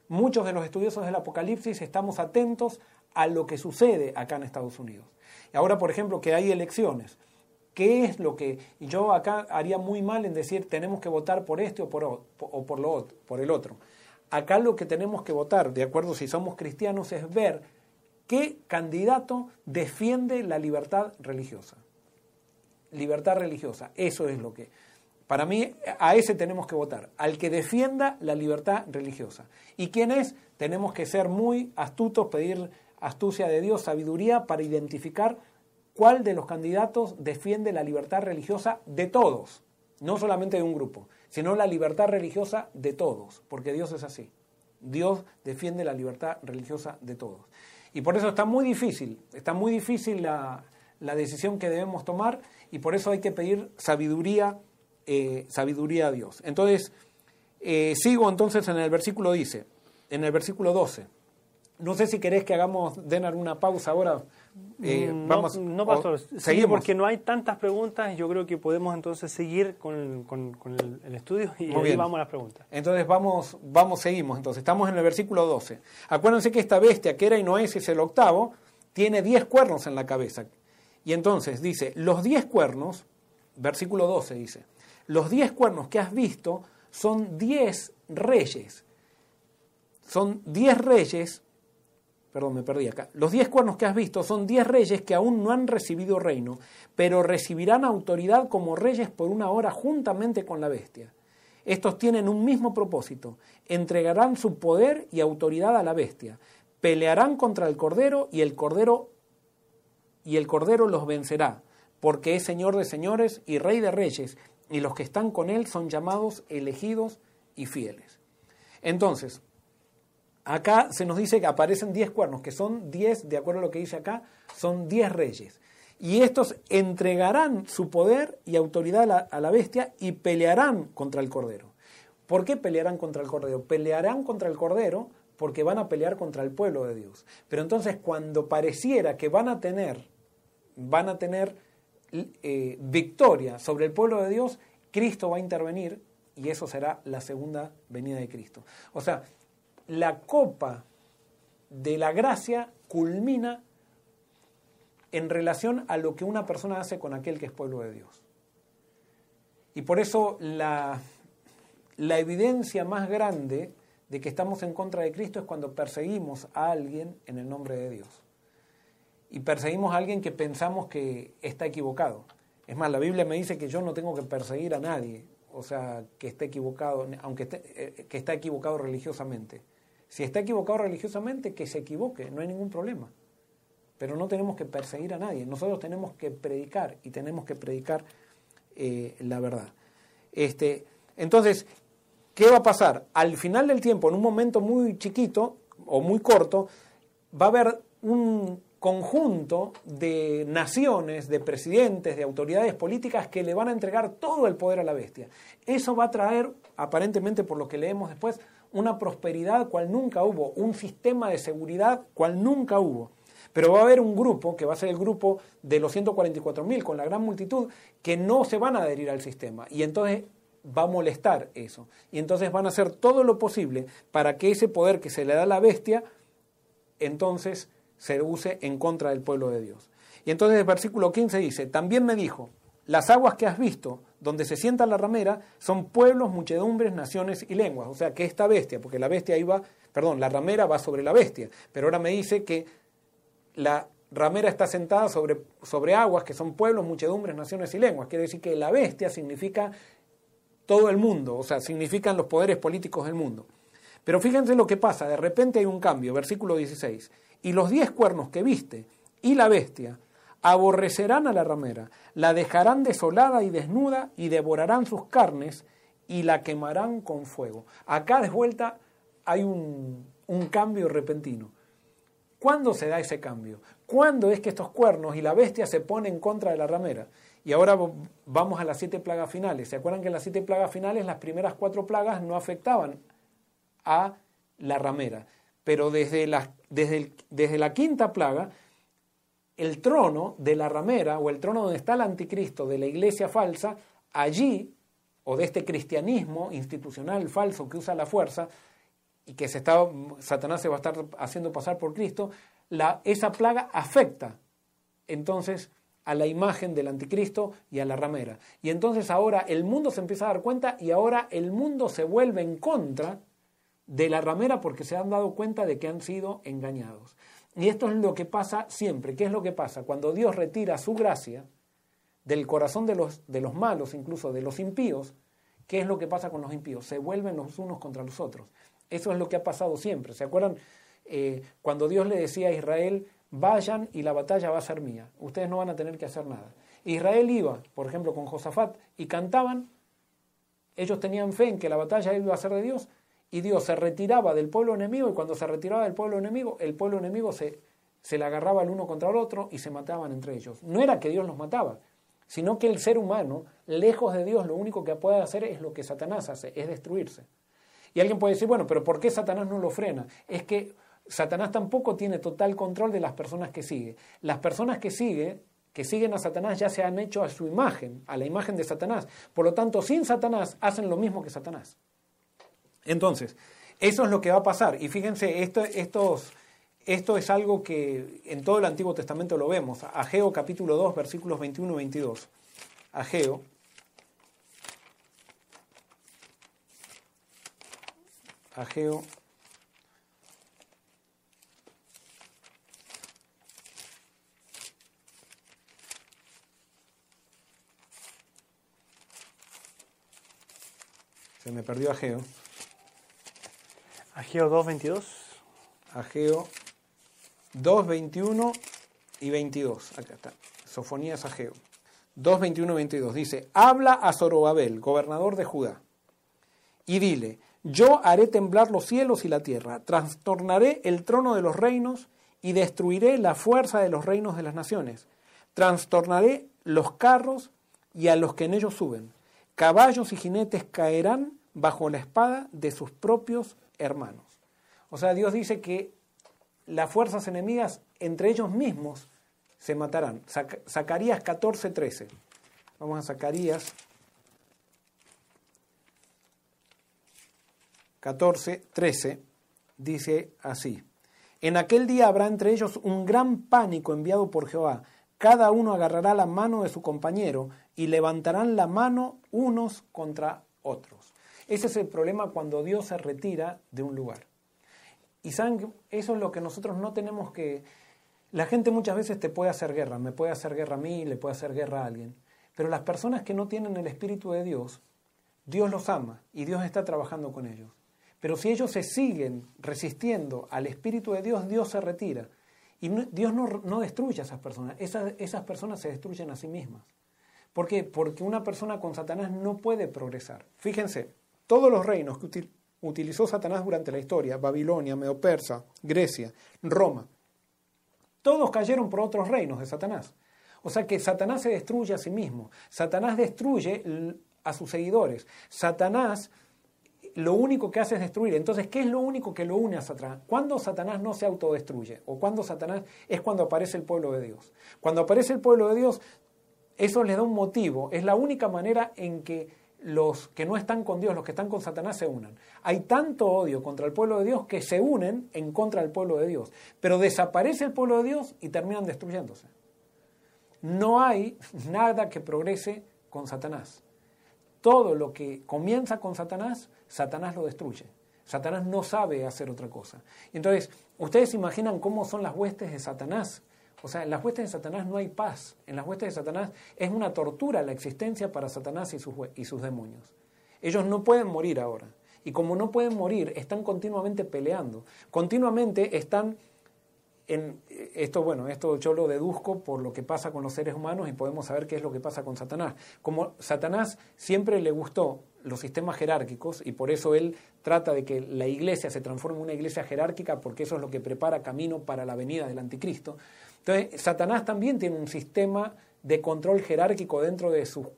muchos de los estudiosos del Apocalipsis estamos atentos a lo que sucede acá en Estados Unidos. Ahora, por ejemplo, que hay elecciones. ¿Qué es lo que yo acá haría muy mal en decir tenemos que votar por este o por, o por, lo por el otro? Acá lo que tenemos que votar, de acuerdo si somos cristianos, es ver qué candidato defiende la libertad religiosa libertad religiosa. Eso es lo que... Para mí, a ese tenemos que votar, al que defienda la libertad religiosa. ¿Y quién es? Tenemos que ser muy astutos, pedir astucia de Dios, sabiduría, para identificar cuál de los candidatos defiende la libertad religiosa de todos, no solamente de un grupo, sino la libertad religiosa de todos, porque Dios es así. Dios defiende la libertad religiosa de todos. Y por eso está muy difícil, está muy difícil la, la decisión que debemos tomar y por eso hay que pedir sabiduría, eh, sabiduría a Dios. Entonces, eh, sigo entonces en el versículo dice, en el versículo 12. No sé si querés que hagamos, den alguna pausa ahora. Eh, mm, vamos, no, pastor, seguimos. porque no hay tantas preguntas, yo creo que podemos entonces seguir con, el, estudio y ahí vamos a las preguntas. Entonces vamos, vamos, seguimos. Entonces estamos en el versículo 12. Acuérdense que esta bestia, que era y no es, es el octavo, tiene diez cuernos en la cabeza. Y entonces dice, los diez cuernos, versículo 12 dice, los diez cuernos que has visto son diez reyes. Son diez reyes, perdón, me perdí acá. Los diez cuernos que has visto son diez reyes que aún no han recibido reino, pero recibirán autoridad como reyes por una hora juntamente con la bestia. Estos tienen un mismo propósito, entregarán su poder y autoridad a la bestia, pelearán contra el cordero y el cordero y el Cordero los vencerá, porque es Señor de señores y Rey de reyes, y los que están con él son llamados elegidos y fieles. Entonces, acá se nos dice que aparecen diez cuernos, que son diez, de acuerdo a lo que dice acá, son diez reyes. Y estos entregarán su poder y autoridad a la, a la bestia y pelearán contra el Cordero. ¿Por qué pelearán contra el Cordero? Pelearán contra el Cordero porque van a pelear contra el pueblo de Dios. Pero entonces cuando pareciera que van a tener van a tener eh, victoria sobre el pueblo de Dios, Cristo va a intervenir y eso será la segunda venida de Cristo. O sea, la copa de la gracia culmina en relación a lo que una persona hace con aquel que es pueblo de Dios. Y por eso la, evidencia más grande de que estamos en contra de Cristo es cuando perseguimos a alguien en el nombre de Dios y perseguimos a alguien que pensamos que está equivocado. Es más, la Biblia me dice que yo no tengo que perseguir a nadie, o sea, que esté equivocado, aunque esté, eh, que está equivocado religiosamente. Si está equivocado religiosamente, que se equivoque, no hay ningún problema. Pero no tenemos que perseguir a nadie, nosotros tenemos que predicar y tenemos que predicar eh, la verdad. Este, entonces, ¿qué va a pasar? Al final del tiempo, en un momento muy chiquito o muy corto, va a haber un conjunto de naciones, de presidentes, de autoridades políticas que le van a entregar todo el poder a la bestia. Eso va a traer, aparentemente por lo que leemos después, una prosperidad cual nunca hubo, un sistema de seguridad cual nunca hubo. Pero va a haber un grupo, que va a ser el grupo de los 144.000, con la gran multitud, que no se van a adherir al sistema. Y entonces va a molestar eso. Y entonces van a hacer todo lo posible para que ese poder que se le da a la bestia, entonces se use en contra del pueblo de Dios. Y entonces el versículo 15 dice, también me dijo, las aguas que has visto, donde se sienta la ramera, son pueblos, muchedumbres, naciones y lenguas. O sea, que esta bestia, porque la bestia iba, perdón, la ramera va sobre la bestia, pero ahora me dice que la ramera está sentada sobre, sobre aguas, que son pueblos, muchedumbres, naciones y lenguas. Quiere decir que la bestia significa todo el mundo, o sea, significan los poderes políticos del mundo. Pero fíjense lo que pasa, de repente hay un cambio, versículo 16. Y los diez cuernos que viste y la bestia aborrecerán a la ramera, la dejarán desolada y desnuda y devorarán sus carnes y la quemarán con fuego. Acá de vuelta hay un, un cambio repentino. ¿Cuándo se da ese cambio? ¿Cuándo es que estos cuernos y la bestia se ponen en contra de la ramera? Y ahora vamos a las siete plagas finales. ¿Se acuerdan que en las siete plagas finales las primeras cuatro plagas no afectaban a la ramera? Pero desde la, desde, desde la quinta plaga, el trono de la ramera o el trono donde está el anticristo de la iglesia falsa, allí, o de este cristianismo institucional falso que usa la fuerza, y que se está, Satanás se va a estar haciendo pasar por Cristo, la, esa plaga afecta entonces a la imagen del anticristo y a la ramera. Y entonces ahora el mundo se empieza a dar cuenta y ahora el mundo se vuelve en contra de la ramera porque se han dado cuenta de que han sido engañados. Y esto es lo que pasa siempre. ¿Qué es lo que pasa? Cuando Dios retira su gracia del corazón de los, de los malos, incluso de los impíos, ¿qué es lo que pasa con los impíos? Se vuelven los unos contra los otros. Eso es lo que ha pasado siempre. ¿Se acuerdan eh, cuando Dios le decía a Israel, vayan y la batalla va a ser mía, ustedes no van a tener que hacer nada? Israel iba, por ejemplo, con Josafat y cantaban, ellos tenían fe en que la batalla iba a ser de Dios y Dios se retiraba del pueblo enemigo y cuando se retiraba del pueblo enemigo, el pueblo enemigo se, se le agarraba el uno contra el otro y se mataban entre ellos. No era que Dios los mataba, sino que el ser humano, lejos de Dios, lo único que puede hacer es lo que Satanás hace, es destruirse. Y alguien puede decir, bueno, pero ¿por qué Satanás no lo frena? Es que Satanás tampoco tiene total control de las personas que sigue. Las personas que sigue, que siguen a Satanás ya se han hecho a su imagen, a la imagen de Satanás. Por lo tanto, sin Satanás hacen lo mismo que Satanás. Entonces, eso es lo que va a pasar. Y fíjense, esto, esto es algo que en todo el Antiguo Testamento lo vemos. Ageo capítulo 2, versículos 21 y 22. Ageo Ageo. Se me perdió Ageo. Ageo 2, 22. Ageo 2, 21 y 22. Acá está. Sofonías Ageo. 2, 21 y 22. Dice, habla a Zorobabel, gobernador de Judá, y dile, yo haré temblar los cielos y la tierra, trastornaré el trono de los reinos y destruiré la fuerza de los reinos de las naciones. Trastornaré los carros y a los que en ellos suben. Caballos y jinetes caerán bajo la espada de sus propios hermanos. O sea, Dios dice que las fuerzas enemigas entre ellos mismos se matarán. Zacarías 14:13. Vamos a Zacarías 14, 13, dice así. En aquel día habrá entre ellos un gran pánico enviado por Jehová. Cada uno agarrará la mano de su compañero y levantarán la mano unos contra otros. Ese es el problema cuando Dios se retira de un lugar. Y saben, eso es lo que nosotros no tenemos que... La gente muchas veces te puede hacer guerra, me puede hacer guerra a mí, le puede hacer guerra a alguien. Pero las personas que no tienen el Espíritu de Dios, Dios los ama y Dios está trabajando con ellos. Pero si ellos se siguen resistiendo al Espíritu de Dios, Dios se retira. Y Dios no, destruye a esas personas, esas, esas personas se destruyen a sí mismas. ¿Por qué? Porque una persona con Satanás no puede progresar. Fíjense, todos los reinos que utilizó Satanás durante la historia, Babilonia, Medo-Persa, Grecia, Roma, todos cayeron por otros reinos de Satanás. O sea que Satanás se destruye a sí mismo. Satanás destruye a sus seguidores. Satanás lo único que hace es destruir. Entonces, ¿qué es lo único que lo une a Satanás? ¿Cuándo Satanás no se autodestruye? ¿O cuando Satanás es cuando aparece el pueblo de Dios? Cuando aparece el pueblo de Dios, eso le da un motivo. Es la única manera en que los que no están con Dios, los que están con Satanás, se unan. Hay tanto odio contra el pueblo de Dios que se unen en contra del pueblo de Dios. Pero desaparece el pueblo de Dios y terminan destruyéndose. No hay nada que progrese con Satanás. Todo lo que comienza con Satanás, Satanás lo destruye. Satanás no sabe hacer otra cosa. Entonces, ustedes imaginan cómo son las huestes de Satanás. O sea, en las huestes de Satanás no hay paz. En las huestes de Satanás es una tortura la existencia para Satanás y sus, y sus demonios. Ellos no pueden morir ahora. Y como no pueden morir, están continuamente peleando. Continuamente están en esto, bueno, esto yo lo deduzco por lo que pasa con los seres humanos y podemos saber qué es lo que pasa con Satanás. Como Satanás siempre le gustó los sistemas jerárquicos y por eso él trata de que la iglesia se transforme en una iglesia jerárquica porque eso es lo que prepara camino para la venida del anticristo. Entonces, Satanás también tiene un sistema de control jerárquico dentro de su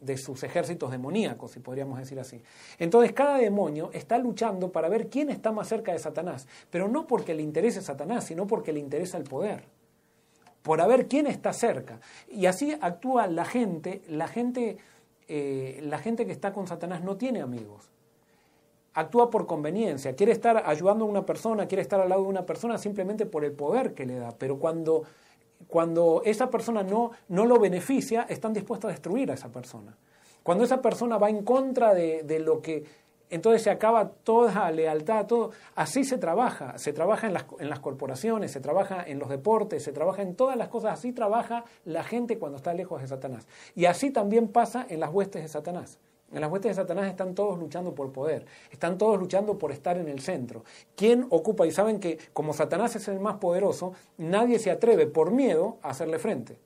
de sus ejércitos demoníacos, si podríamos decir así. Entonces cada demonio está luchando para ver quién está más cerca de Satanás, pero no porque le interese Satanás, sino porque le interesa el poder, por ver quién está cerca. Y así actúa la gente, la gente, eh, la gente que está con Satanás no tiene amigos. Actúa por conveniencia, quiere estar ayudando a una persona, quiere estar al lado de una persona simplemente por el poder que le da, pero cuando cuando esa persona no, no lo beneficia, están dispuestos a destruir a esa persona. Cuando esa persona va en contra de, de lo que entonces se acaba toda lealtad, todo. Así se trabaja, se trabaja en las, en las, corporaciones, se trabaja en los deportes, se trabaja en todas las cosas, así trabaja la gente cuando está lejos de Satanás. Y así también pasa en las huestes de Satanás. En las huestes de Satanás están todos luchando por poder, están todos luchando por estar en el centro. ¿Quién ocupa? Y saben que como Satanás es el más poderoso, nadie se atreve por miedo a hacerle frente.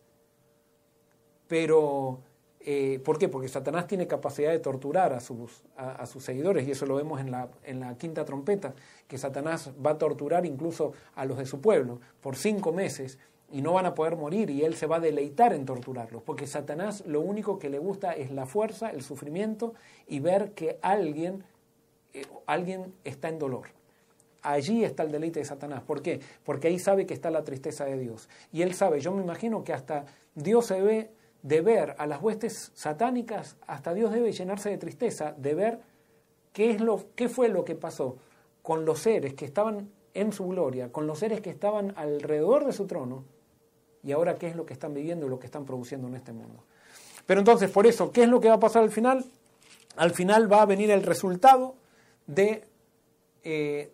Pero, eh, ¿por qué? Porque Satanás tiene capacidad de torturar a sus, a, sus seguidores, y eso lo vemos en la, en la quinta trompeta, que Satanás va a torturar incluso a los de su pueblo por cinco meses y no van a poder morir y él se va a deleitar en torturarlos, porque Satanás lo único que le gusta es la fuerza, el sufrimiento y ver que alguien, eh, alguien está en dolor. Allí está el deleite de Satanás. ¿Por qué? Porque ahí sabe que está la tristeza de Dios. Y él sabe, yo me imagino que hasta Dios se ve de ver a las huestes satánicas, hasta Dios debe llenarse de tristeza, de ver qué, es lo, qué fue lo que pasó con los seres que estaban en su gloria, con los seres que estaban alrededor de su trono, y ahora qué es lo que están viviendo y lo que están produciendo en este mundo. Pero entonces, por eso, ¿qué es lo que va a pasar al final? Al final va a venir el resultado de... Eh,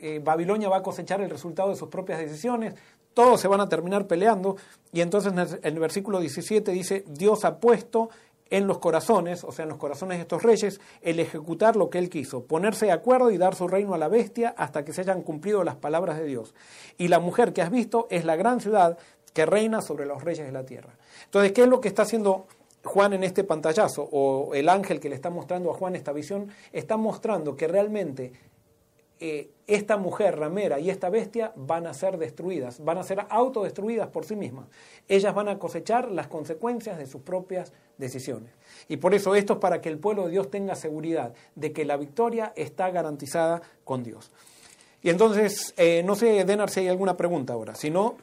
eh, Babilonia va a cosechar el resultado de sus propias decisiones, todos se van a terminar peleando, y entonces en el versículo 17 dice, Dios ha puesto en los corazones, o sea, en los corazones de estos reyes, el ejecutar lo que él quiso, ponerse de acuerdo y dar su reino a la bestia hasta que se hayan cumplido las palabras de Dios. Y la mujer que has visto es la gran ciudad que reina sobre los reyes de la tierra. Entonces, ¿qué es lo que está haciendo Juan en este pantallazo? O el ángel que le está mostrando a Juan esta visión, está mostrando que realmente eh, esta mujer ramera y esta bestia van a ser destruidas, van a ser autodestruidas por sí mismas. Ellas van a cosechar las consecuencias de sus propias decisiones. Y por eso esto es para que el pueblo de Dios tenga seguridad de que la victoria está garantizada con Dios. Y entonces, eh, no sé, Denar, si hay alguna pregunta ahora. Si no,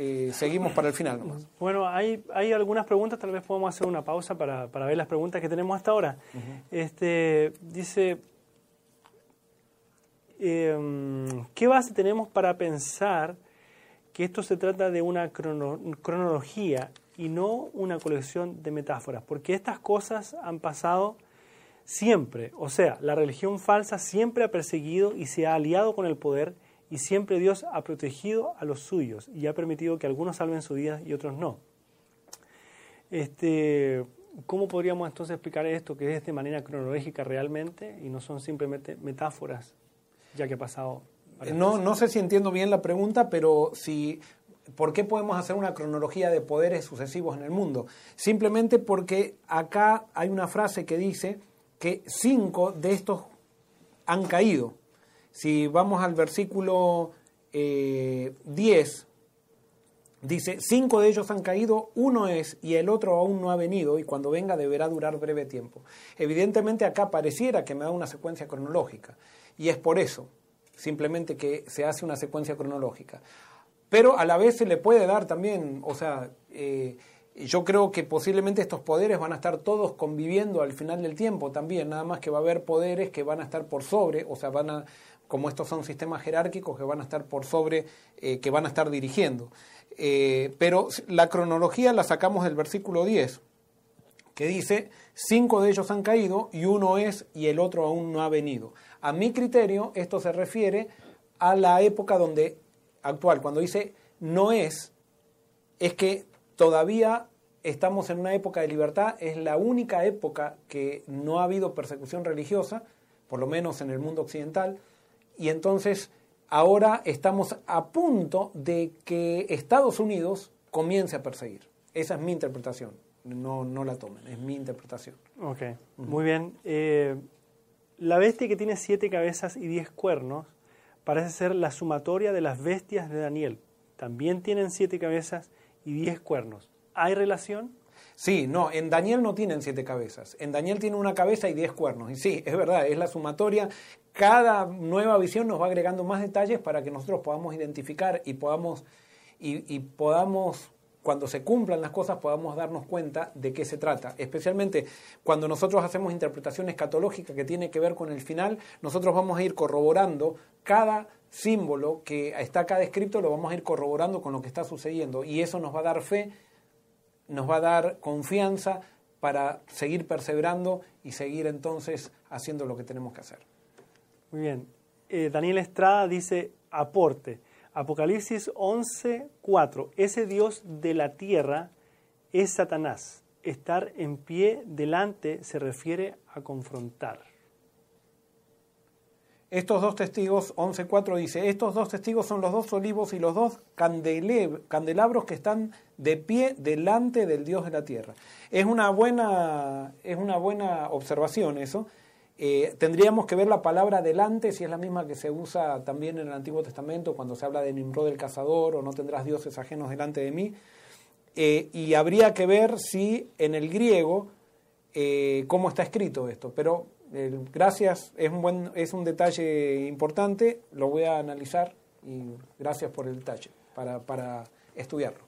eh, seguimos para el final. Bueno, hay, hay algunas preguntas, tal vez podemos hacer una pausa para, para ver las preguntas que tenemos hasta ahora. este, dice, em, ¿qué base tenemos para pensar que esto se trata de una cronología y no una colección de metáforas? Porque estas cosas han pasado siempre, o sea, la religión falsa siempre ha perseguido y se ha aliado con el poder y siempre Dios ha protegido a los suyos y ha permitido que algunos salven su vida y otros no. Este, ¿Cómo podríamos entonces explicar esto que es de manera cronológica realmente y no son simplemente metáforas, ya que ha pasado? No, no sé si entiendo bien la pregunta, pero si ¿Por qué podemos hacer una cronología de poderes sucesivos en el mundo? Simplemente porque acá hay una frase que dice que cinco de estos han caído. Si vamos al versículo 10, eh, dice, cinco de ellos han caído, uno es y el otro aún no ha venido y cuando venga deberá durar breve tiempo. Evidentemente acá pareciera que me da una secuencia cronológica y es por eso, simplemente que se hace una secuencia cronológica. Pero a la vez se le puede dar también, o sea, eh, Yo creo que posiblemente estos poderes van a estar todos conviviendo al final del tiempo también, nada más que va a haber poderes que van a estar por sobre, o sea, van a, como estos son sistemas jerárquicos que van a estar por sobre, eh, que van a estar dirigiendo. Eh, pero la cronología la sacamos del versículo 10, que dice, cinco de ellos han caído y uno es y el otro aún no ha venido. A mi criterio, esto se refiere a la época donde actual, cuando dice no es, es que todavía estamos en una época de libertad, es la única época que no ha habido persecución religiosa, por lo menos en el mundo occidental, y entonces ahora estamos a punto de que Estados Unidos comience a perseguir. Esa es mi interpretación. No, no la tomen, es mi interpretación. Ok, muy bien. Eh, la bestia que tiene siete cabezas y diez cuernos parece ser la sumatoria de las bestias de Daniel. También tienen siete cabezas y diez cuernos. ¿Hay relación? Sí, no, en Daniel no tienen siete cabezas. En Daniel tiene una cabeza y diez cuernos. Y sí, es verdad, es la sumatoria. Cada nueva visión nos va agregando más detalles para que nosotros podamos identificar y podamos, y, podamos cuando se cumplan las cosas podamos darnos cuenta de qué se trata. Especialmente cuando nosotros hacemos interpretación escatológica que tiene que ver con el final, nosotros vamos a ir corroborando cada símbolo que está acá descrito, lo vamos a ir corroborando con lo que está sucediendo y eso nos va a dar fe nos va a dar confianza para seguir perseverando y seguir entonces haciendo lo que tenemos que hacer. Muy bien. Eh, Daniel Estrada dice, aporte. Apocalipsis 11, 4. Ese Dios de la tierra es Satanás. Estar en pie delante se refiere a confrontar. Estos dos testigos, 11.4 dice, estos dos testigos son los dos olivos y los dos candelabros que están de pie delante del Dios de la tierra. Es una buena, es una buena observación eso. Eh, tendríamos que ver la palabra delante, si es la misma que se usa también en el Antiguo Testamento cuando se habla de Nimrod el cazador o no tendrás dioses ajenos delante de mí. Eh, y habría que ver si en el griego eh, cómo está escrito esto. Pero gracias, es un, buen, es un detalle importante, lo voy a analizar y gracias por el detalle para, para estudiarlo.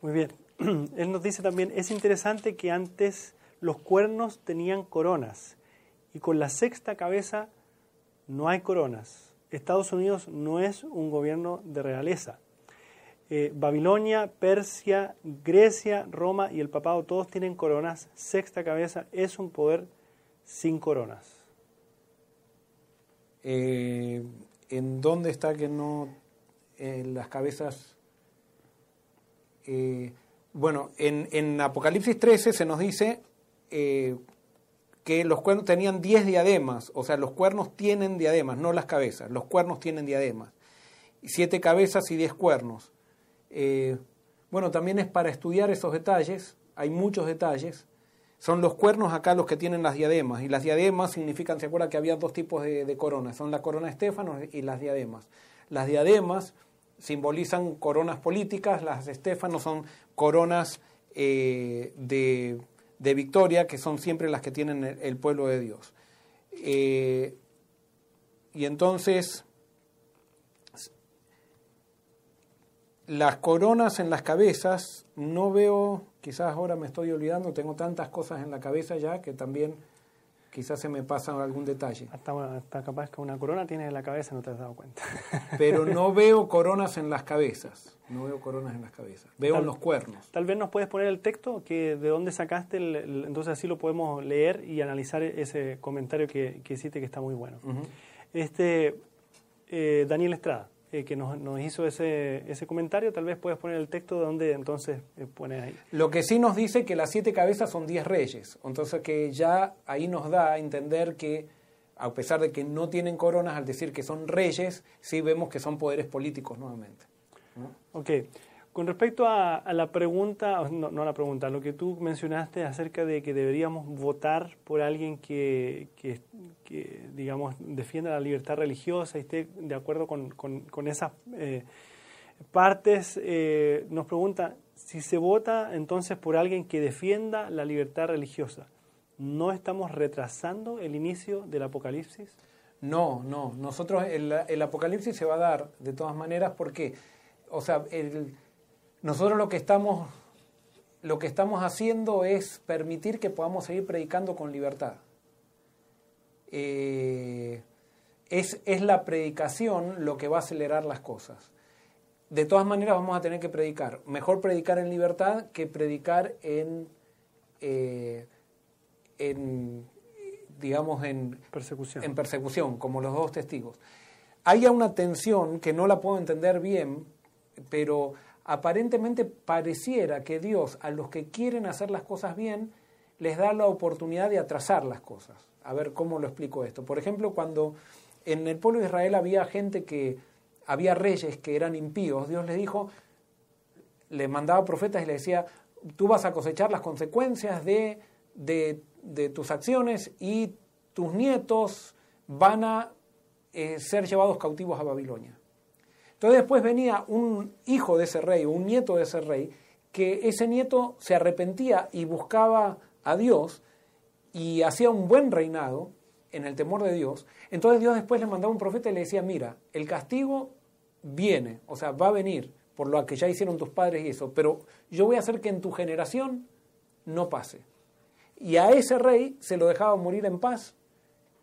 Muy bien. Él nos dice también, es interesante que antes los cuernos tenían coronas y con la sexta cabeza no hay coronas. Estados Unidos no es un gobierno de realeza. Eh, Babilonia, Persia, Grecia, Roma y el papado todos tienen coronas. Sexta cabeza es un poder sin coronas. Eh, ¿En dónde está que no las cabezas? Eh, bueno, en, en, Apocalipsis 13 se nos dice eh, que los cuernos tenían 10 diademas, o sea, los cuernos tienen diademas, no las cabezas, los cuernos tienen diademas. Siete cabezas y diez cuernos. bueno, también es para estudiar esos detalles, hay muchos detalles. Son los cuernos acá los que tienen las diademas. Y las diademas significan, ¿se acuerda que había dos tipos de, coronas? Son la corona Estéfanos y las diademas. Las diademas simbolizan coronas políticas, las Estéfanos son coronas eh, de, victoria, que son siempre las que tienen el, pueblo de Dios. Eh, y entonces, las coronas en las cabezas, no veo quizás ahora me estoy olvidando, tengo tantas cosas en la cabeza ya que también quizás se me pasa algún detalle. Hasta, capaz que una corona tienes en la cabeza no te has dado cuenta. Pero no veo coronas en las cabezas, no veo coronas en las cabezas, veo en los cuernos. Tal vez nos puedes poner el texto, que de dónde sacaste, el, entonces así lo podemos leer y analizar ese comentario que, que hiciste que está muy bueno. este eh, Daniel Estrada. Eh, que nos, hizo ese, ese comentario, tal vez puedes poner el texto de donde entonces eh, pone ahí. Lo que sí nos dice que las siete cabezas son diez reyes, entonces que ya ahí nos da a entender que a pesar de que no tienen coronas, al decir que son reyes, sí vemos que son poderes políticos nuevamente. Ok. Con respecto a, la pregunta, no, a la pregunta, lo que tú mencionaste acerca de que deberíamos votar por alguien que, digamos, defienda la libertad religiosa y esté de acuerdo con, con, esas eh, partes, eh, nos pregunta si se vota entonces por alguien que defienda la libertad religiosa, ¿no estamos retrasando el inicio del Apocalipsis? No, no. Nosotros, el, el Apocalipsis se va a dar de todas maneras porque, o sea, el nosotros lo que estamos lo que estamos haciendo es permitir que podamos seguir predicando con libertad. Eh, es, es, la predicación lo que va a acelerar las cosas. De todas maneras vamos a tener que predicar. Mejor predicar en libertad que predicar en, eh, en digamos, en persecución. en persecución, como los dos testigos. Hay una tensión que no la puedo entender bien, pero aparentemente pareciera que Dios a los que quieren hacer las cosas bien les da la oportunidad de atrasar las cosas. A ver cómo lo explico esto. Por ejemplo, cuando en el pueblo de Israel había gente que, había reyes que eran impíos, Dios les dijo, le mandaba profetas y le decía, tú vas a cosechar las consecuencias de, de, tus acciones y tus nietos van a eh, ser llevados cautivos a Babilonia. Entonces después venía un hijo de ese rey un nieto de ese rey, que ese nieto se arrepentía y buscaba a Dios y hacía un buen reinado en el temor de Dios. Entonces Dios después le mandaba un profeta y le decía, mira, el castigo viene, o sea, va a venir por lo que ya hicieron tus padres y eso, pero yo voy a hacer que en tu generación no pase. Y a ese rey se lo dejaba morir en paz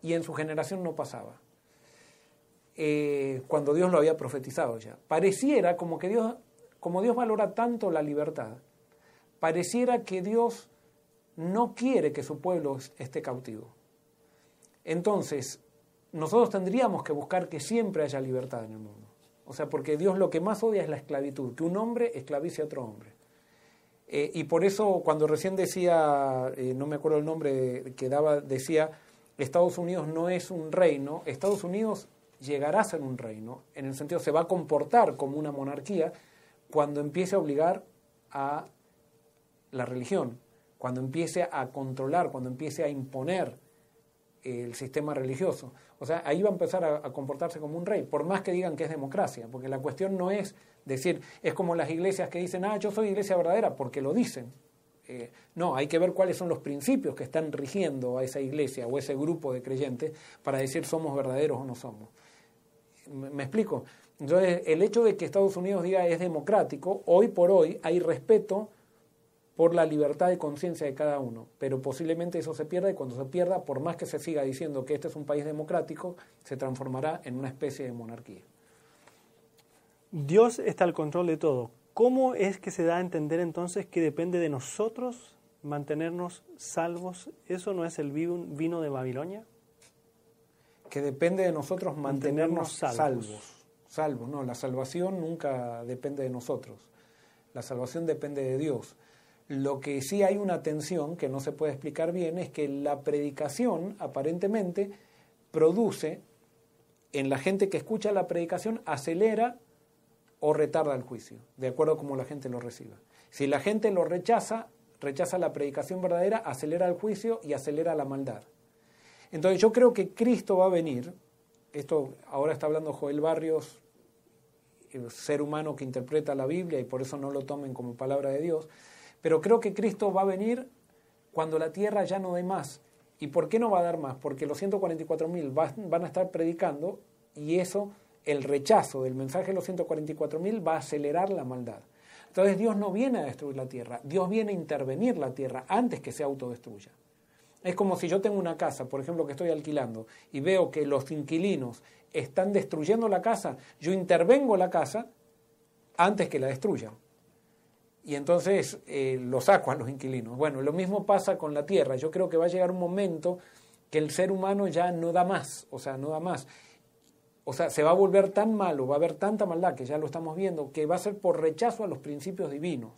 y en su generación no pasaba. Eh, cuando Dios lo había profetizado ya. Pareciera como que Dios, como Dios valora tanto la libertad, pareciera que Dios no quiere que su pueblo esté cautivo. Entonces, nosotros tendríamos que buscar que siempre haya libertad en el mundo. O sea, porque Dios lo que más odia es la esclavitud, que un hombre esclavice a otro hombre. Eh, y por eso cuando recién decía, eh, no me acuerdo el nombre que daba, decía, Estados Unidos no es un reino, Estados Unidos llegará a ser un reino, en el sentido se va a comportar como una monarquía cuando empiece a obligar a la religión, cuando empiece a controlar, cuando empiece a imponer el sistema religioso. O sea, ahí va a empezar a, comportarse como un rey, por más que digan que es democracia, porque la cuestión no es decir, es como las iglesias que dicen, ah, yo soy iglesia verdadera, porque lo dicen. Eh, no, hay que ver cuáles son los principios que están rigiendo a esa iglesia o ese grupo de creyentes para decir somos verdaderos o no somos. ¿Me, explico? Entonces, el hecho de que Estados Unidos diga es democrático, hoy por hoy hay respeto por la libertad de conciencia de cada uno, pero posiblemente eso se pierda y cuando se pierda, por más que se siga diciendo que este es un país democrático, se transformará en una especie de monarquía. Dios está al control de todo. ¿Cómo es que se da a entender entonces que depende de nosotros mantenernos salvos? ¿Eso no es el vino de Babilonia? Que depende de nosotros mantenernos, salvos. salvos. no, la salvación nunca depende de nosotros. La salvación depende de Dios. Lo que sí hay una tensión que no se puede explicar bien es que la predicación aparentemente produce en la gente que escucha la predicación acelera o retarda el juicio, de acuerdo a cómo la gente lo reciba. Si la gente lo rechaza, rechaza la predicación verdadera, acelera el juicio y acelera la maldad. Entonces yo creo que Cristo va a venir, esto ahora está hablando Joel Barrios, ser humano que interpreta la Biblia y por eso no lo tomen como palabra de Dios, pero creo que Cristo va a venir cuando la tierra ya no dé más. ¿Y por qué no va a dar más? Porque los 144.000 van a estar predicando y eso, el rechazo del mensaje de los 144.000 va a acelerar la maldad. Entonces Dios no viene a destruir la tierra, Dios viene a intervenir la tierra antes que se autodestruya. Es como si yo tengo una casa, por ejemplo, que estoy alquilando, y veo que los inquilinos están destruyendo la casa, yo intervengo la casa antes que la destruyan. Y entonces eh, lo saco a los inquilinos. Bueno, lo mismo pasa con la tierra. Yo creo que va a llegar un momento que el ser humano ya no da más, o sea, no da más. O sea, se va a volver tan malo, va a haber tanta maldad, que ya lo estamos viendo, que va a ser por rechazo a los principios divinos.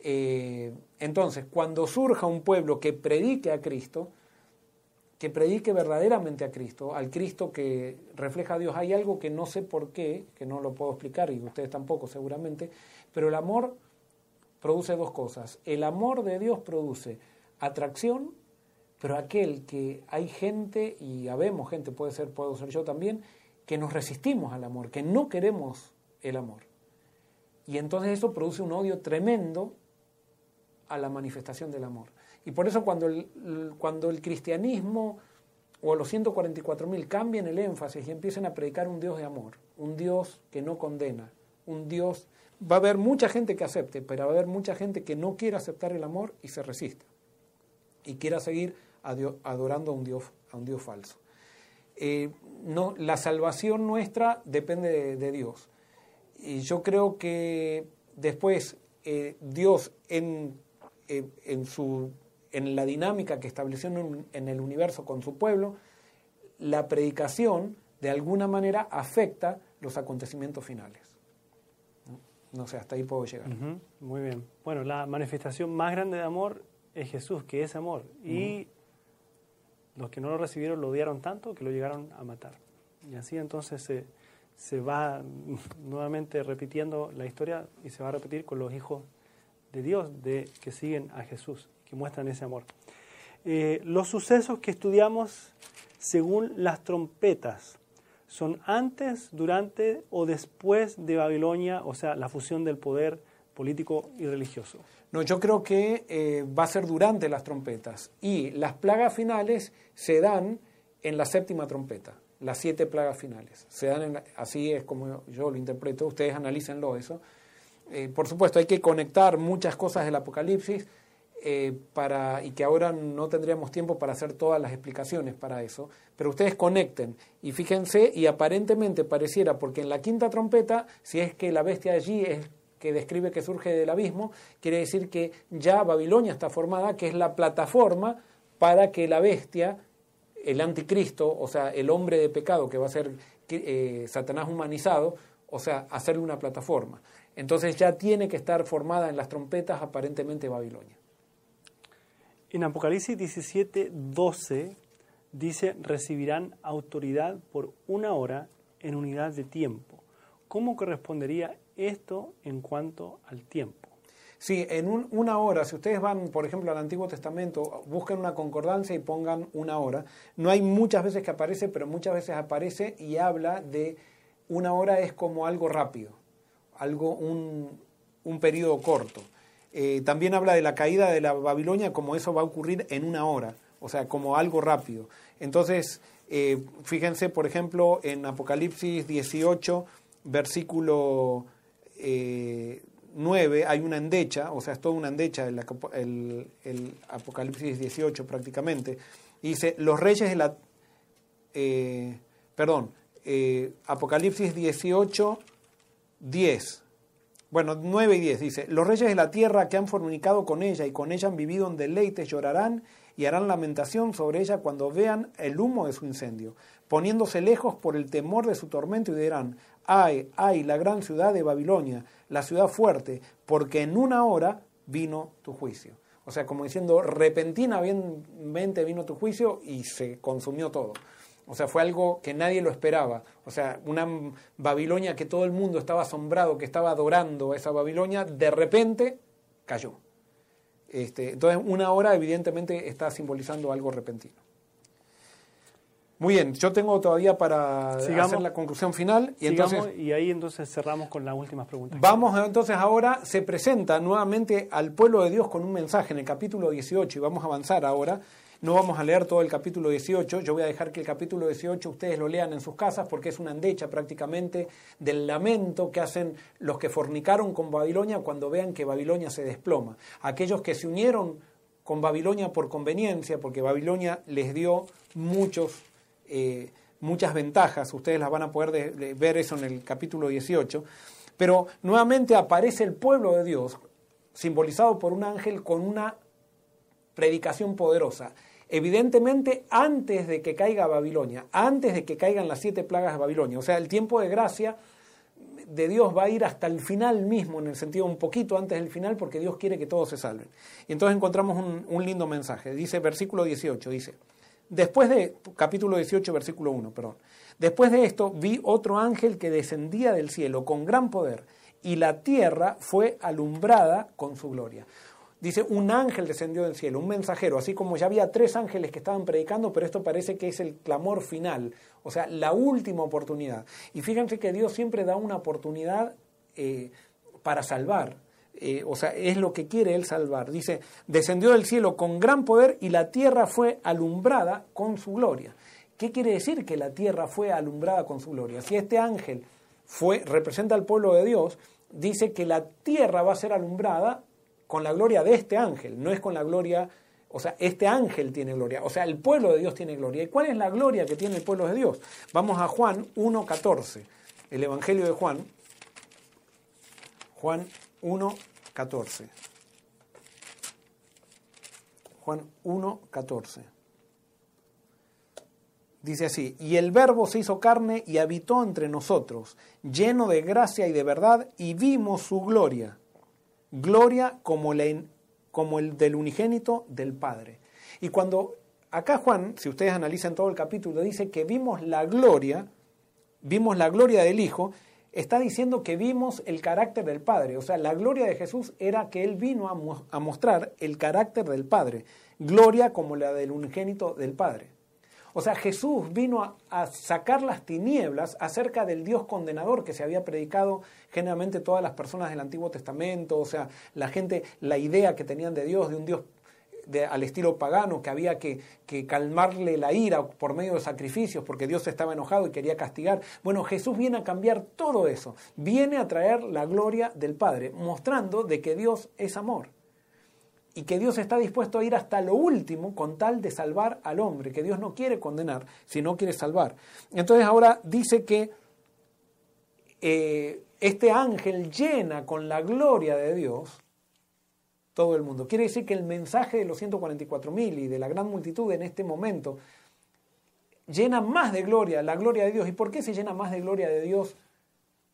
Eh, entonces, cuando surja un pueblo que predique a Cristo, que predique verdaderamente a Cristo, al Cristo que refleja a Dios, hay algo que no sé por qué, que no lo puedo explicar y ustedes tampoco seguramente, pero el amor produce dos cosas. El amor de Dios produce atracción, pero aquel que hay gente, y habemos gente, puede ser, puedo ser yo también, que nos resistimos al amor, que no queremos el amor. Y entonces eso produce un odio tremendo a la manifestación del amor. Y por eso cuando el, cuando el cristianismo o los 144.000 cambien el énfasis y empiecen a predicar un Dios de amor, un Dios que no condena, un Dios Va a haber mucha gente que acepte, pero va a haber mucha gente que no quiere aceptar el amor y se resiste. Y quiera seguir adorando a un Dios, a un Dios falso. Eh, no, la salvación nuestra depende de, Dios. Y yo creo que después eh, Dios en, eh, en, su, en la dinámica que estableció en el universo con su pueblo, la predicación de alguna manera afecta los acontecimientos finales. No sé, hasta ahí puedo llegar. Muy bien. Bueno, la manifestación más grande de amor es Jesús, que es amor. Y los que no lo recibieron lo odiaron tanto que lo llegaron a matar. Y así entonces se, se va nuevamente repitiendo la historia y se va a repetir con los hijos de Dios de, que siguen a Jesús, que muestran ese amor. Eh, los sucesos que estudiamos según las trompetas son antes, durante o después de Babilonia, o sea, la fusión del poder político y religioso. No, yo creo que eh, va a ser durante las trompetas y las plagas finales se dan en la séptima trompeta, las siete plagas finales. Se dan así es como yo lo interpreto, ustedes analícenlo eso. Eh, por supuesto, hay que conectar muchas cosas del Apocalipsis eh, para, y que ahora no tendríamos tiempo para hacer todas las explicaciones para eso, pero ustedes conecten y fíjense y aparentemente pareciera, porque en la quinta trompeta, si es que la bestia allí es que describe que surge del abismo, quiere decir que ya Babilonia está formada, que es la plataforma para que la bestia, el anticristo, o sea, el hombre de pecado que va a ser eh, Satanás humanizado, o sea, hacerle una plataforma. Entonces ya tiene que estar formada en las trompetas aparentemente Babilonia. En Apocalipsis 17, 12 dice, recibirán autoridad por una hora en unidad de tiempo. ¿Cómo correspondería esto en cuanto al tiempo? Sí, en una hora, si ustedes van, por ejemplo, al Antiguo Testamento, busquen una concordancia y pongan una hora. No hay muchas veces que aparece, pero muchas veces aparece y habla de una hora es como algo rápido, algo, un, un periodo corto. Eh, también habla de la caída de la Babilonia como eso va a ocurrir en una hora, o sea, como algo rápido. Entonces, eh, fíjense, por ejemplo, en Apocalipsis 18, versículo 9, eh, hay una endecha, o sea, es toda una endecha el, el, Apocalipsis 18 prácticamente, y dice, los reyes de la... perdón, Apocalipsis 18, 10 bueno, 9 y 10 dice, los reyes de la tierra que han fornicado con ella y con ella han vivido en deleites llorarán y harán lamentación sobre ella cuando vean el humo de su incendio, poniéndose lejos por el temor de su tormento y dirán, ay, ay, la gran ciudad de Babilonia, la ciudad fuerte, porque en una hora vino tu juicio. O sea, como diciendo, repentinamente vino tu juicio y se consumió todo. O sea, fue algo que nadie lo esperaba. O sea, una Babilonia que todo el mundo estaba asombrado, que estaba adorando a esa Babilonia, de repente cayó. Este, entonces, una hora evidentemente está simbolizando algo repentino. Muy bien, yo tengo todavía para hacer la conclusión final. Y, entonces, y ahí entonces cerramos con las últimas preguntas. Vamos entonces ahora, se presenta nuevamente al pueblo de Dios con un mensaje en el capítulo 18 y vamos a avanzar ahora. No vamos a leer todo el capítulo 18, yo voy a dejar que el capítulo 18 ustedes lo lean en sus casas porque es una andecha prácticamente del lamento que hacen los que fornicaron con Babilonia cuando vean que Babilonia se desploma. Aquellos que se unieron con Babilonia por conveniencia, porque Babilonia les dio muchos, eh, muchas ventajas, ustedes las van a poder ver eso en el capítulo 18, pero nuevamente aparece el pueblo de Dios, simbolizado por un ángel con una predicación poderosa. Evidentemente antes de que caiga Babilonia, antes de que caigan las siete plagas de Babilonia, o sea, el tiempo de gracia de Dios va a ir hasta el final mismo, en el sentido un poquito antes del final, porque Dios quiere que todos se salven. Y entonces encontramos un, lindo mensaje. Dice versículo 18, dice, después de, capítulo 18, versículo 1, perdón, después de esto vi otro ángel que descendía del cielo con gran poder, y la tierra fue alumbrada con su gloria. Dice, un ángel descendió del cielo, un mensajero, así como ya había tres ángeles que estaban predicando, pero esto parece que es el clamor final, o sea, la última oportunidad. Y fíjense que Dios siempre da una oportunidad eh, para salvar, eh, o sea, es lo que quiere Él salvar. Dice, descendió del cielo con gran poder y la tierra fue alumbrada con su gloria. ¿Qué quiere decir que la tierra fue alumbrada con su gloria? Si este ángel fue, representa al pueblo de Dios, dice que la tierra va a ser alumbrada con la gloria de este ángel, no es con la gloria, o sea, este ángel tiene gloria, o sea, el pueblo de Dios tiene gloria. ¿Y cuál es la gloria que tiene el pueblo de Dios? Vamos a Juan 1.14, el Evangelio de Juan, Juan 1.14. Juan 1.14. Dice así, y el verbo se hizo carne y habitó entre nosotros, lleno de gracia y de verdad, y vimos su gloria, gloria como, como el del unigénito del Padre. Y cuando acá Juan, si ustedes analizan todo el capítulo, dice que vimos la gloria, vimos la gloria del Hijo, está diciendo que vimos el carácter del Padre. O sea, la gloria de Jesús era que Él vino a, mostrar el carácter del Padre. Gloria como la del unigénito del Padre. O sea, Jesús vino a, sacar las tinieblas acerca del Dios condenador que se había predicado generalmente todas las personas del Antiguo Testamento, o sea, la gente, la idea que tenían de Dios, de un Dios al estilo pagano, que había que, calmarle la ira por medio de sacrificios, porque Dios estaba enojado y quería castigar. Bueno, Jesús viene a cambiar todo eso, viene a traer la gloria del Padre, mostrando de que Dios es amor y que Dios está dispuesto a ir hasta lo último con tal de salvar al hombre, que Dios no quiere condenar, sino quiere salvar. Entonces ahora dice que eh, este ángel llena con la gloria de Dios todo el mundo. Quiere decir que el mensaje de los 144.000 y de la gran multitud en este momento llena más de gloria, la gloria de Dios. ¿Y por qué se llena más de gloria de Dios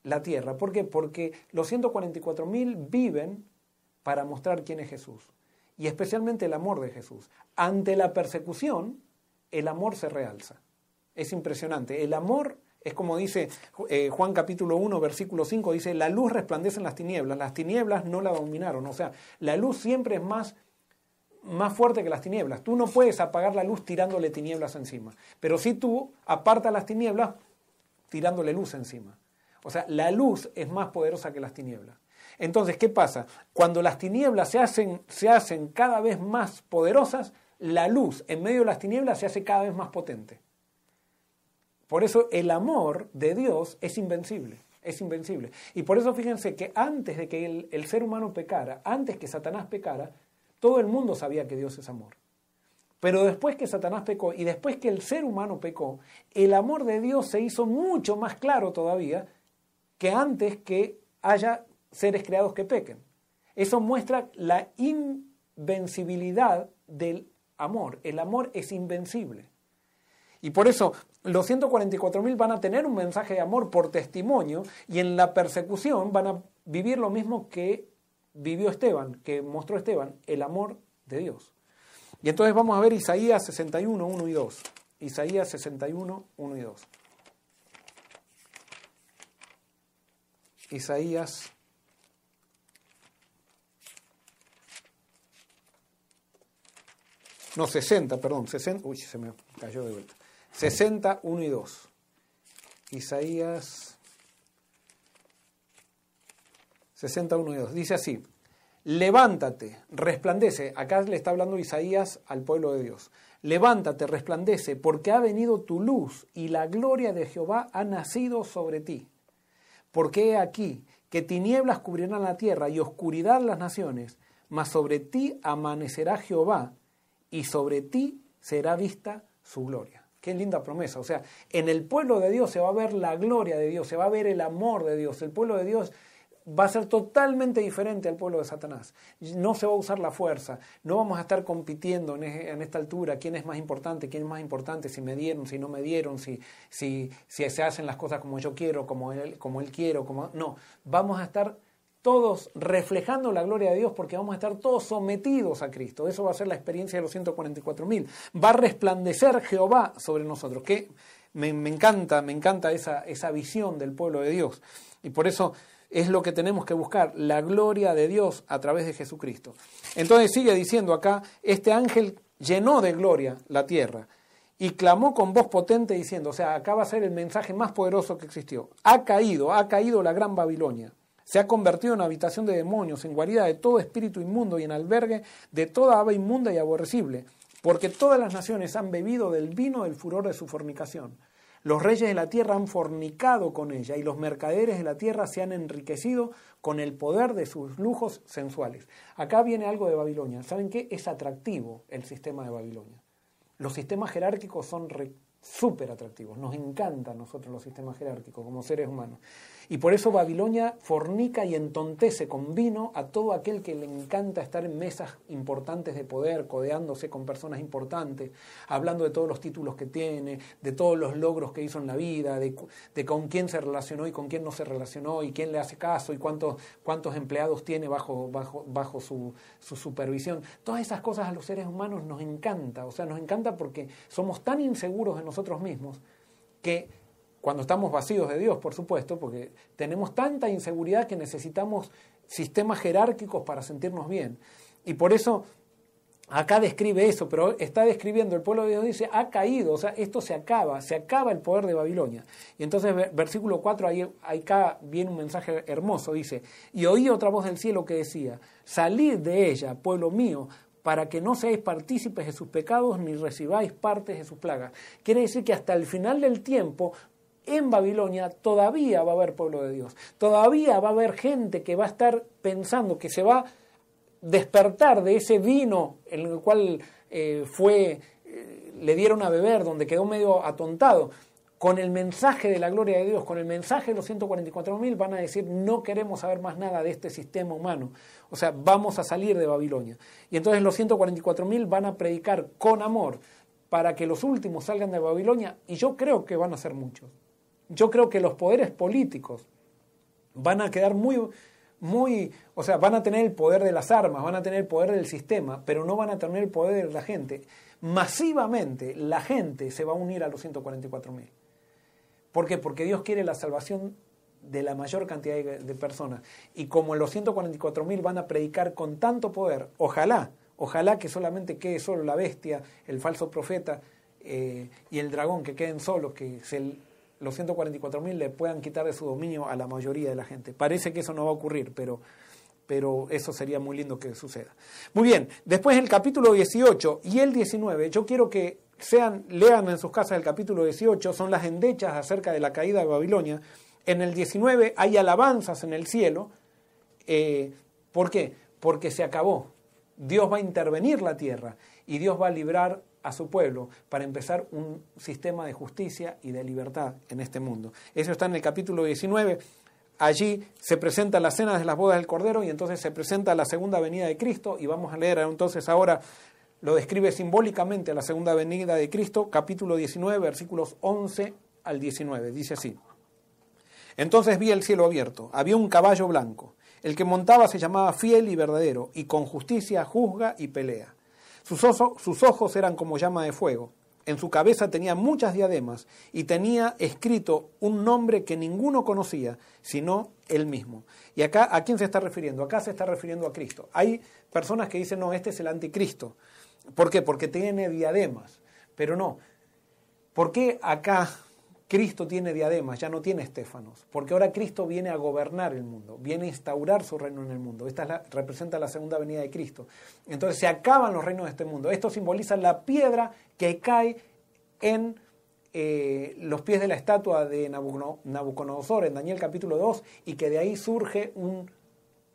la tierra? ¿Por qué? Porque los 144.000 viven para mostrar quién es Jesús. Y especialmente el amor de Jesús. Ante la persecución, el amor se realza. Es impresionante. El amor es como dice eh, Juan capítulo 1, versículo 5, dice, la luz resplandece en las tinieblas, las tinieblas no la dominaron. O sea, la luz siempre es más, más fuerte que las tinieblas. Tú no puedes apagar la luz tirándole tinieblas encima, pero si tú apartas las tinieblas tirándole luz encima. O sea, la luz es más poderosa que las tinieblas. Entonces, ¿qué pasa? Cuando las tinieblas se hacen, se hacen cada vez más poderosas, la luz en medio de las tinieblas se hace cada vez más potente. Por eso el amor de Dios es invencible, es invencible. Y por eso fíjense que antes de que el, el ser humano pecara, antes que Satanás pecara, todo el mundo sabía que Dios es amor. Pero después que Satanás pecó y después que el ser humano pecó, el amor de Dios se hizo mucho más claro todavía que antes que haya seres creados que pequen. Eso muestra la invencibilidad del amor. El amor es invencible. Y por eso los 144.000 van a tener un mensaje de amor por testimonio y en la persecución van a vivir lo mismo que vivió Esteban, que mostró Esteban, el amor de Dios. Y entonces vamos a ver Isaías 61, 1 y 2. Isaías 61, 1 y 2. Isaías No, 60, perdón, 60. Uy, se me cayó de vuelta. 60, 1 y 2. Isaías 61 y 2. Dice así, levántate, resplandece. Acá le está hablando Isaías al pueblo de Dios. Levántate, resplandece, porque ha venido tu luz y la gloria de Jehová ha nacido sobre ti. Porque he aquí que tinieblas cubrirán la tierra y oscuridad las naciones, mas sobre ti amanecerá Jehová y sobre ti será vista su gloria. Qué linda promesa. O sea, en el pueblo de Dios se va a ver la gloria de Dios, se va a ver el amor de Dios. El pueblo de Dios va a ser totalmente diferente al pueblo de Satanás. No se va a usar la fuerza, no vamos a estar compitiendo en, esta altura quién es más importante, quién es más importante, si me dieron, si no me dieron, si, si, si se hacen las cosas como yo quiero, como él, como él quiero, como... No, vamos a estar todos reflejando la gloria de Dios porque vamos a estar todos sometidos a Cristo. Eso va a ser la experiencia de los 144 mil. Va a resplandecer Jehová sobre nosotros. Que me, encanta, me encanta esa, esa visión del pueblo de Dios. Y por eso es lo que tenemos que buscar, la gloria de Dios a través de Jesucristo. Entonces sigue diciendo acá, este ángel llenó de gloria la tierra y clamó con voz potente diciendo, o sea, acá va a ser el mensaje más poderoso que existió. Ha caído, ha caído la gran Babilonia se ha convertido en habitación de demonios, en guarida de todo espíritu inmundo y en albergue de toda ave inmunda y aborrecible, porque todas las naciones han bebido del vino del furor de su fornicación. Los reyes de la tierra han fornicado con ella y los mercaderes de la tierra se han enriquecido con el poder de sus lujos sensuales. Acá viene algo de Babilonia. ¿Saben qué? Es atractivo el sistema de Babilonia. Los sistemas jerárquicos son súper atractivos. Nos encantan nosotros los sistemas jerárquicos como seres humanos. Y por eso Babilonia fornica y entontece con vino a todo aquel que le encanta estar en mesas importantes de poder, codeándose con personas importantes, hablando de todos los títulos que tiene, de todos los logros que hizo en la vida, de, con quién se relacionó y con quién no se relacionó, y quién le hace caso, y cuántos, cuántos empleados tiene bajo, bajo, bajo su, su supervisión. Todas esas cosas a los seres humanos nos encanta, o sea, nos encanta porque somos tan inseguros de nosotros mismos que cuando estamos vacíos de Dios, por supuesto, porque tenemos tanta inseguridad que necesitamos sistemas jerárquicos para sentirnos bien. Y por eso acá describe eso, pero está describiendo el pueblo de Dios, dice, ha caído, o sea, esto se acaba, se acaba el poder de Babilonia. Y entonces, versículo 4, ahí, acá viene un mensaje hermoso, dice, y oí otra voz del cielo que decía, salid de ella, pueblo mío, para que no seáis partícipes de sus pecados ni recibáis partes de sus plagas. Quiere decir que hasta el final del tiempo en Babilonia todavía va a haber pueblo de Dios, todavía va a haber gente que va a estar pensando que se va a despertar de ese vino en el cual eh, fue, eh, le dieron a beber, donde quedó medio atontado, con el mensaje de la gloria de Dios, con el mensaje de los 144.000, van a decir, no queremos saber más nada de este sistema humano. O sea, vamos a salir de Babilonia. Y entonces los 144.000 van a predicar con amor para que los últimos salgan de Babilonia, y yo creo que van a ser muchos yo creo que los poderes políticos van a quedar muy, muy, o sea, van a tener el poder de las armas, van a tener el poder del sistema, pero no van a tener el poder de la gente. Masivamente la gente se va a unir a los 144 mil. ¿Por qué? Porque Dios quiere la salvación de la mayor cantidad de personas. Y como los 144 mil van a predicar con tanto poder, ojalá, ojalá que solamente quede solo la bestia, el falso profeta eh, y el dragón que queden solos, que se los 144.000 le puedan quitar de su dominio a la mayoría de la gente. Parece que eso no va a ocurrir, pero, pero eso sería muy lindo que suceda. Muy bien, después el capítulo 18 y el 19, yo quiero que sean, lean en sus casas el capítulo 18, son las endechas acerca de la caída de Babilonia. En el 19 hay alabanzas en el cielo. Eh, ¿Por qué? Porque se acabó. Dios va a intervenir la tierra y Dios va a librar a su pueblo para empezar un sistema de justicia y de libertad en este mundo. Eso está en el capítulo 19. Allí se presenta la cena de las bodas del Cordero y entonces se presenta la segunda venida de Cristo y vamos a leer entonces ahora, lo describe simbólicamente la segunda venida de Cristo, capítulo 19, versículos 11 al 19. Dice así. Entonces vi el cielo abierto, había un caballo blanco. El que montaba se llamaba fiel y verdadero, y con justicia juzga y pelea. Sus, ojos eran como llama de fuego. En su cabeza tenía muchas diademas y tenía escrito un nombre que ninguno conocía, sino él mismo. ¿Y acá a quién se está refiriendo? Acá se está refiriendo a Cristo. Hay personas que dicen, no, este es el anticristo. ¿Por qué? Porque tiene diademas. Pero no. ¿Por qué acá Cristo tiene diademas, ya no tiene estéfanos, porque ahora Cristo viene a gobernar el mundo, viene a instaurar su reino en el mundo. Esta representa la segunda venida de Cristo. Entonces se acaban los reinos de este mundo. Esto simboliza la piedra que cae en eh, los pies de la estatua de Nabucodonosor en Daniel capítulo 2 y que de ahí surge un,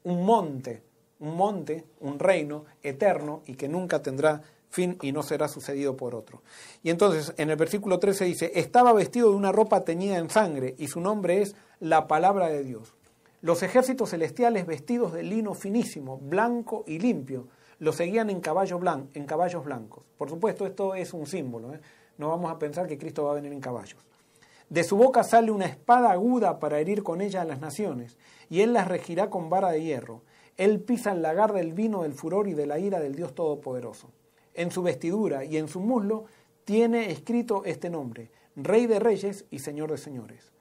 un monte, un monte, un reino eterno y que nunca tendrá fin y no será sucedido por otro. Y entonces en el versículo 13 dice, estaba vestido de una ropa teñida en sangre y su nombre es la palabra de Dios. Los ejércitos celestiales vestidos de lino finísimo, blanco y limpio, lo seguían en, caballo en caballos blancos. Por supuesto, esto es un símbolo. ¿eh? No vamos a pensar que Cristo va a venir en caballos. De su boca sale una espada aguda para herir con ella a las naciones, y él las regirá con vara de hierro. Él pisa el lagar del vino del furor y de la ira del Dios Todopoderoso en su vestidura y en su muslo tiene escrito este nombre, Rey de Reyes y Señor de Señores.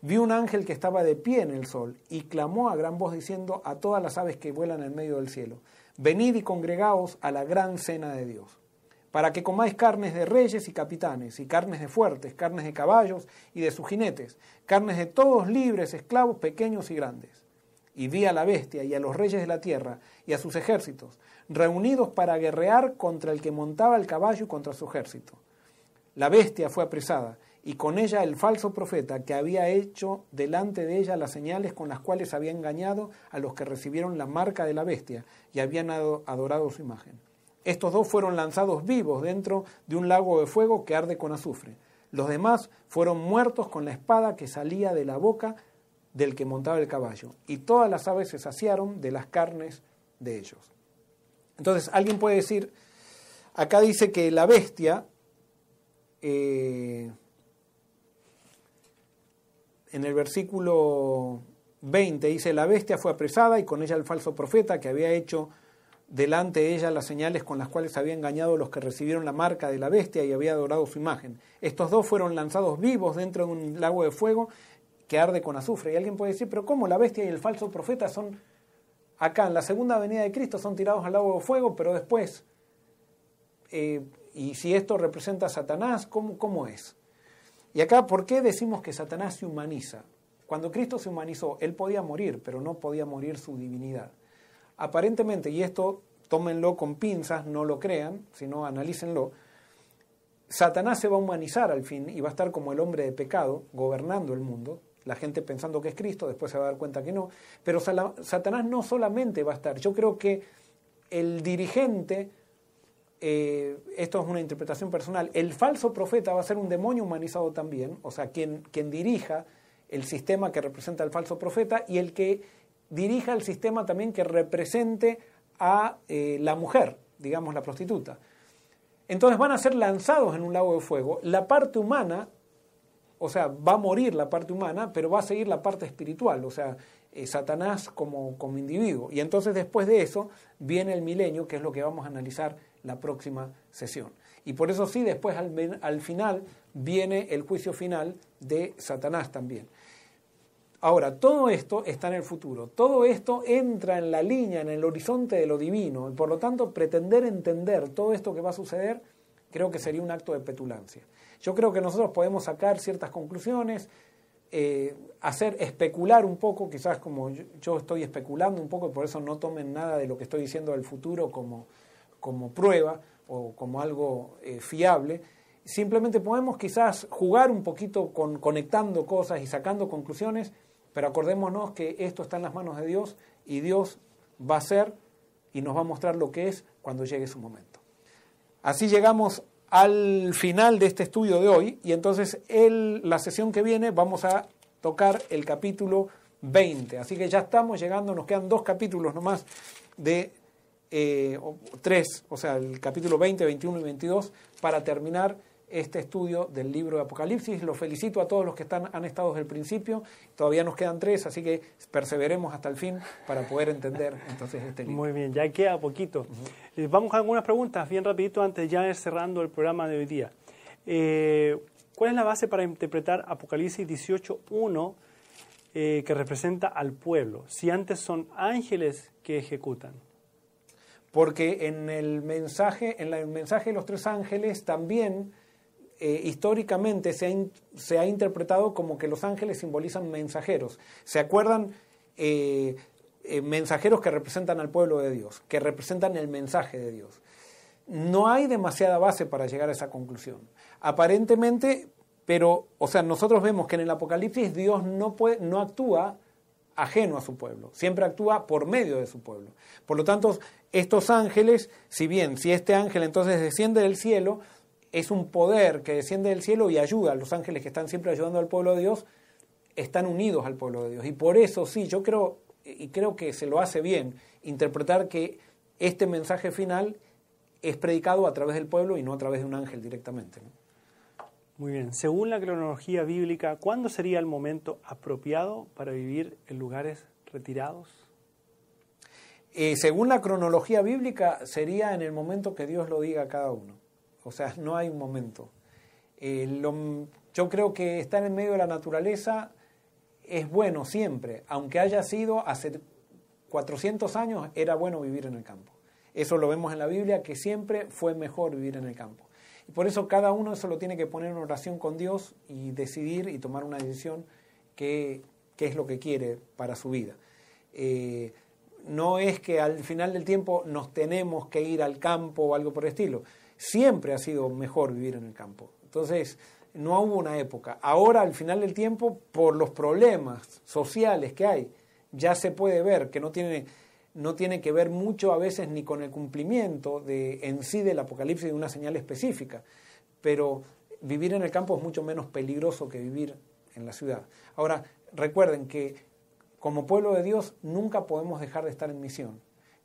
Vi un ángel que estaba de pie en el sol y clamó a gran voz diciendo a todas las aves que vuelan en medio del cielo, venid y congregaos a la gran cena de Dios, para que comáis carnes de reyes y capitanes, y carnes de fuertes, carnes de caballos y de sus jinetes, carnes de todos libres, esclavos, pequeños y grandes. Y vi a la bestia y a los reyes de la tierra y a sus ejércitos, reunidos para guerrear contra el que montaba el caballo y contra su ejército. La bestia fue apresada y con ella el falso profeta que había hecho delante de ella las señales con las cuales había engañado a los que recibieron la marca de la bestia y habían adorado su imagen. Estos dos fueron lanzados vivos dentro de un lago de fuego que arde con azufre. Los demás fueron muertos con la espada que salía de la boca del que montaba el caballo, y todas las aves se saciaron de las carnes de ellos. Entonces, alguien puede decir, acá dice que la bestia, eh, en el versículo 20 dice, la bestia fue apresada y con ella el falso profeta que había hecho delante de ella las señales con las cuales había engañado a los que recibieron la marca de la bestia y había adorado su imagen. Estos dos fueron lanzados vivos dentro de un lago de fuego que arde con azufre. Y alguien puede decir, pero ¿cómo la bestia y el falso profeta son acá en la segunda venida de Cristo, son tirados al lago de fuego, pero después, eh, y si esto representa a Satanás, ¿cómo, ¿cómo es? Y acá, ¿por qué decimos que Satanás se humaniza? Cuando Cristo se humanizó, él podía morir, pero no podía morir su divinidad. Aparentemente, y esto tómenlo con pinzas, no lo crean, sino analícenlo, Satanás se va a humanizar al fin y va a estar como el hombre de pecado, gobernando el mundo, la gente pensando que es Cristo, después se va a dar cuenta que no, pero Satanás no solamente va a estar, yo creo que el dirigente, eh, esto es una interpretación personal, el falso profeta va a ser un demonio humanizado también, o sea, quien, quien dirija el sistema que representa al falso profeta y el que dirija el sistema también que represente a eh, la mujer, digamos la prostituta. Entonces van a ser lanzados en un lago de fuego. La parte humana, o sea, va a morir la parte humana, pero va a seguir la parte espiritual, o sea, eh, Satanás como, como individuo. Y entonces después de eso viene el milenio, que es lo que vamos a analizar la próxima sesión. Y por eso sí, después al, al final viene el juicio final de Satanás también. Ahora, todo esto está en el futuro, todo esto entra en la línea, en el horizonte de lo divino, y por lo tanto pretender entender todo esto que va a suceder creo que sería un acto de petulancia. Yo creo que nosotros podemos sacar ciertas conclusiones, eh, hacer especular un poco, quizás como yo, estoy especulando un poco, por eso no tomen nada de lo que estoy diciendo del futuro como, como prueba o como algo eh, fiable. Simplemente podemos quizás jugar un poquito con conectando cosas y sacando conclusiones pero acordémonos que esto está en las manos de Dios y Dios va a ser y nos va a mostrar lo que es cuando llegue su momento. Así llegamos al final de este estudio de hoy y entonces el, la sesión que viene vamos a tocar el capítulo 20. Así que ya estamos llegando, nos quedan dos capítulos nomás de eh, tres, o sea, el capítulo 20, 21 y 22 para terminar este estudio del libro de Apocalipsis. Los felicito a todos los que están, han estado desde el principio. Todavía nos quedan tres, así que perseveremos hasta el fin para poder entender entonces este libro. Muy bien, ya queda poquito. Eh, vamos a algunas preguntas bien rapidito antes ya ir cerrando el programa de hoy día. Eh, ¿Cuál es la base para interpretar Apocalipsis 18.1 eh, que representa al pueblo? Si antes son ángeles que ejecutan porque en el mensaje, en el mensaje de los tres ángeles también eh, históricamente se ha, interpretado como que los ángeles simbolizan mensajeros. ¿Se acuerdan? Eh, eh, mensajeros que representan al pueblo de Dios, que representan el mensaje de Dios. No hay demasiada base para llegar a esa conclusión. Aparentemente, pero, o sea, nosotros vemos que en el Apocalipsis Dios no, puede, no actúa ajeno a su pueblo, siempre actúa por medio de su pueblo. Por lo tanto, estos ángeles, si bien, si este ángel entonces desciende del cielo, es un poder que desciende del cielo y ayuda a los ángeles que están siempre ayudando al pueblo de Dios, están unidos al pueblo de Dios. Y por eso sí, yo creo, y creo que se lo hace bien, interpretar que este mensaje final es predicado a través del pueblo y no a través de un ángel directamente. Muy bien. Según la cronología bíblica, ¿cuándo sería el momento apropiado para vivir en lugares retirados? Eh, según la cronología bíblica, sería en el momento que Dios lo diga a cada uno. O sea, no hay un momento. Eh, yo creo que estar en medio de la naturaleza es bueno siempre, aunque haya sido hace 400 años, era bueno vivir en el campo. Eso lo vemos en la Biblia, que siempre fue mejor vivir en el campo. Y por eso cada uno eso lo tiene que poner en oración con Dios y decidir y tomar una decisión que, es lo que quiere para su vida. Eh, no es que al final del tiempo nos tenemos que ir al campo o algo por el estilo siempre ha sido mejor vivir en el campo. Entonces, no hubo una época. Ahora, al final del tiempo, por los problemas sociales que hay, ya se puede ver que no tiene, no tiene que ver mucho a veces ni con el cumplimiento de, en sí del apocalipsis de una señal específica, pero vivir en el campo es mucho menos peligroso que vivir en la ciudad. Ahora, recuerden que como pueblo de Dios nunca podemos dejar de estar en misión.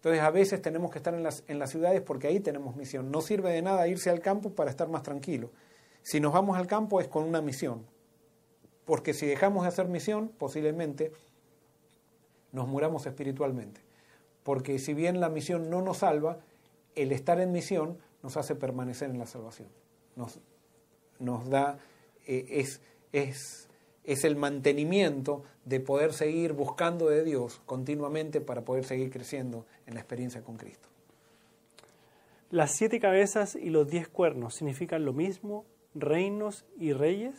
Entonces a veces tenemos que estar en las, en las ciudades porque ahí tenemos misión. No sirve de nada irse al campo para estar más tranquilo. Si nos vamos al campo es con una misión. Porque si dejamos de hacer misión, posiblemente nos muramos espiritualmente. Porque si bien la misión no nos salva, el estar en misión nos hace permanecer en la salvación. Nos, nos da, eh, es, es, es el mantenimiento de poder seguir buscando de Dios continuamente para poder seguir creciendo en la experiencia con Cristo. ¿Las siete cabezas y los diez cuernos significan lo mismo, reinos y reyes?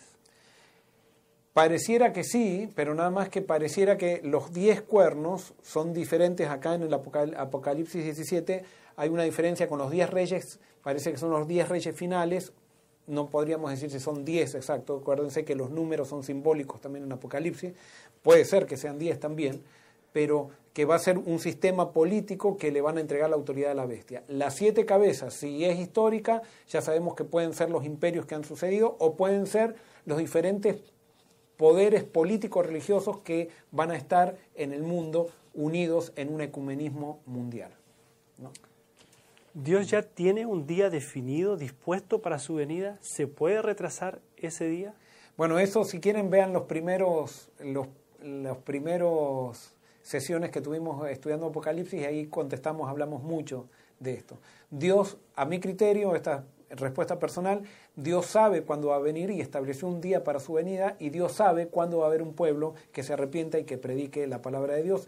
Pareciera que sí, pero nada más que pareciera que los diez cuernos son diferentes acá en el Apocalipsis 17. Hay una diferencia con los diez reyes, parece que son los diez reyes finales, no podríamos decir si son diez exacto, acuérdense que los números son simbólicos también en Apocalipsis, puede ser que sean diez también, pero que va a ser un sistema político que le van a entregar la autoridad a la bestia. Las siete cabezas, si es histórica, ya sabemos que pueden ser los imperios que han sucedido o pueden ser los diferentes poderes políticos religiosos que van a estar en el mundo unidos en un ecumenismo mundial. ¿Dios ya tiene un día definido, dispuesto para su venida? ¿Se puede retrasar ese día? Bueno, eso si quieren vean los primeros, los, los primeros sesiones que tuvimos estudiando Apocalipsis y ahí contestamos, hablamos mucho de esto. Dios, a mi criterio, esta respuesta personal, Dios sabe cuándo va a venir y estableció un día para su venida y Dios sabe cuándo va a haber un pueblo que se arrepienta y que predique la palabra de Dios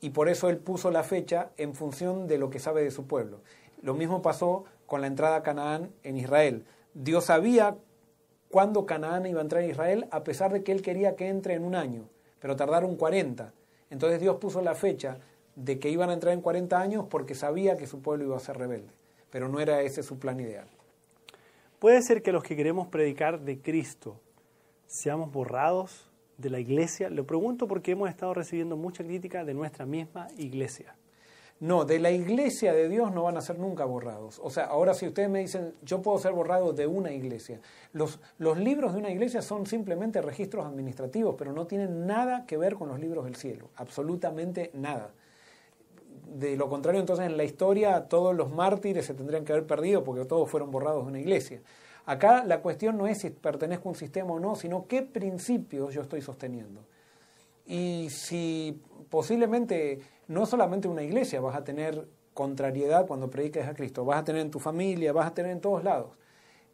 y por eso Él puso la fecha en función de lo que sabe de su pueblo. Lo mismo pasó con la entrada a Canaán en Israel. Dios sabía cuándo Canaán iba a entrar a Israel a pesar de que Él quería que entre en un año, pero tardaron 40. Entonces Dios puso la fecha de que iban a entrar en 40 años porque sabía que su pueblo iba a ser rebelde, pero no era ese su plan ideal. Puede ser que los que queremos predicar de Cristo seamos borrados de la iglesia. Lo pregunto porque hemos estado recibiendo mucha crítica de nuestra misma iglesia. No, de la iglesia de Dios no van a ser nunca borrados. O sea, ahora si ustedes me dicen, yo puedo ser borrado de una iglesia. Los, los libros de una iglesia son simplemente registros administrativos, pero no tienen nada que ver con los libros del cielo. Absolutamente nada. De lo contrario, entonces en la historia todos los mártires se tendrían que haber perdido porque todos fueron borrados de una iglesia. Acá la cuestión no es si pertenezco a un sistema o no, sino qué principios yo estoy sosteniendo. Y si posiblemente no solamente una iglesia vas a tener contrariedad cuando prediques a Cristo, vas a tener en tu familia, vas a tener en todos lados.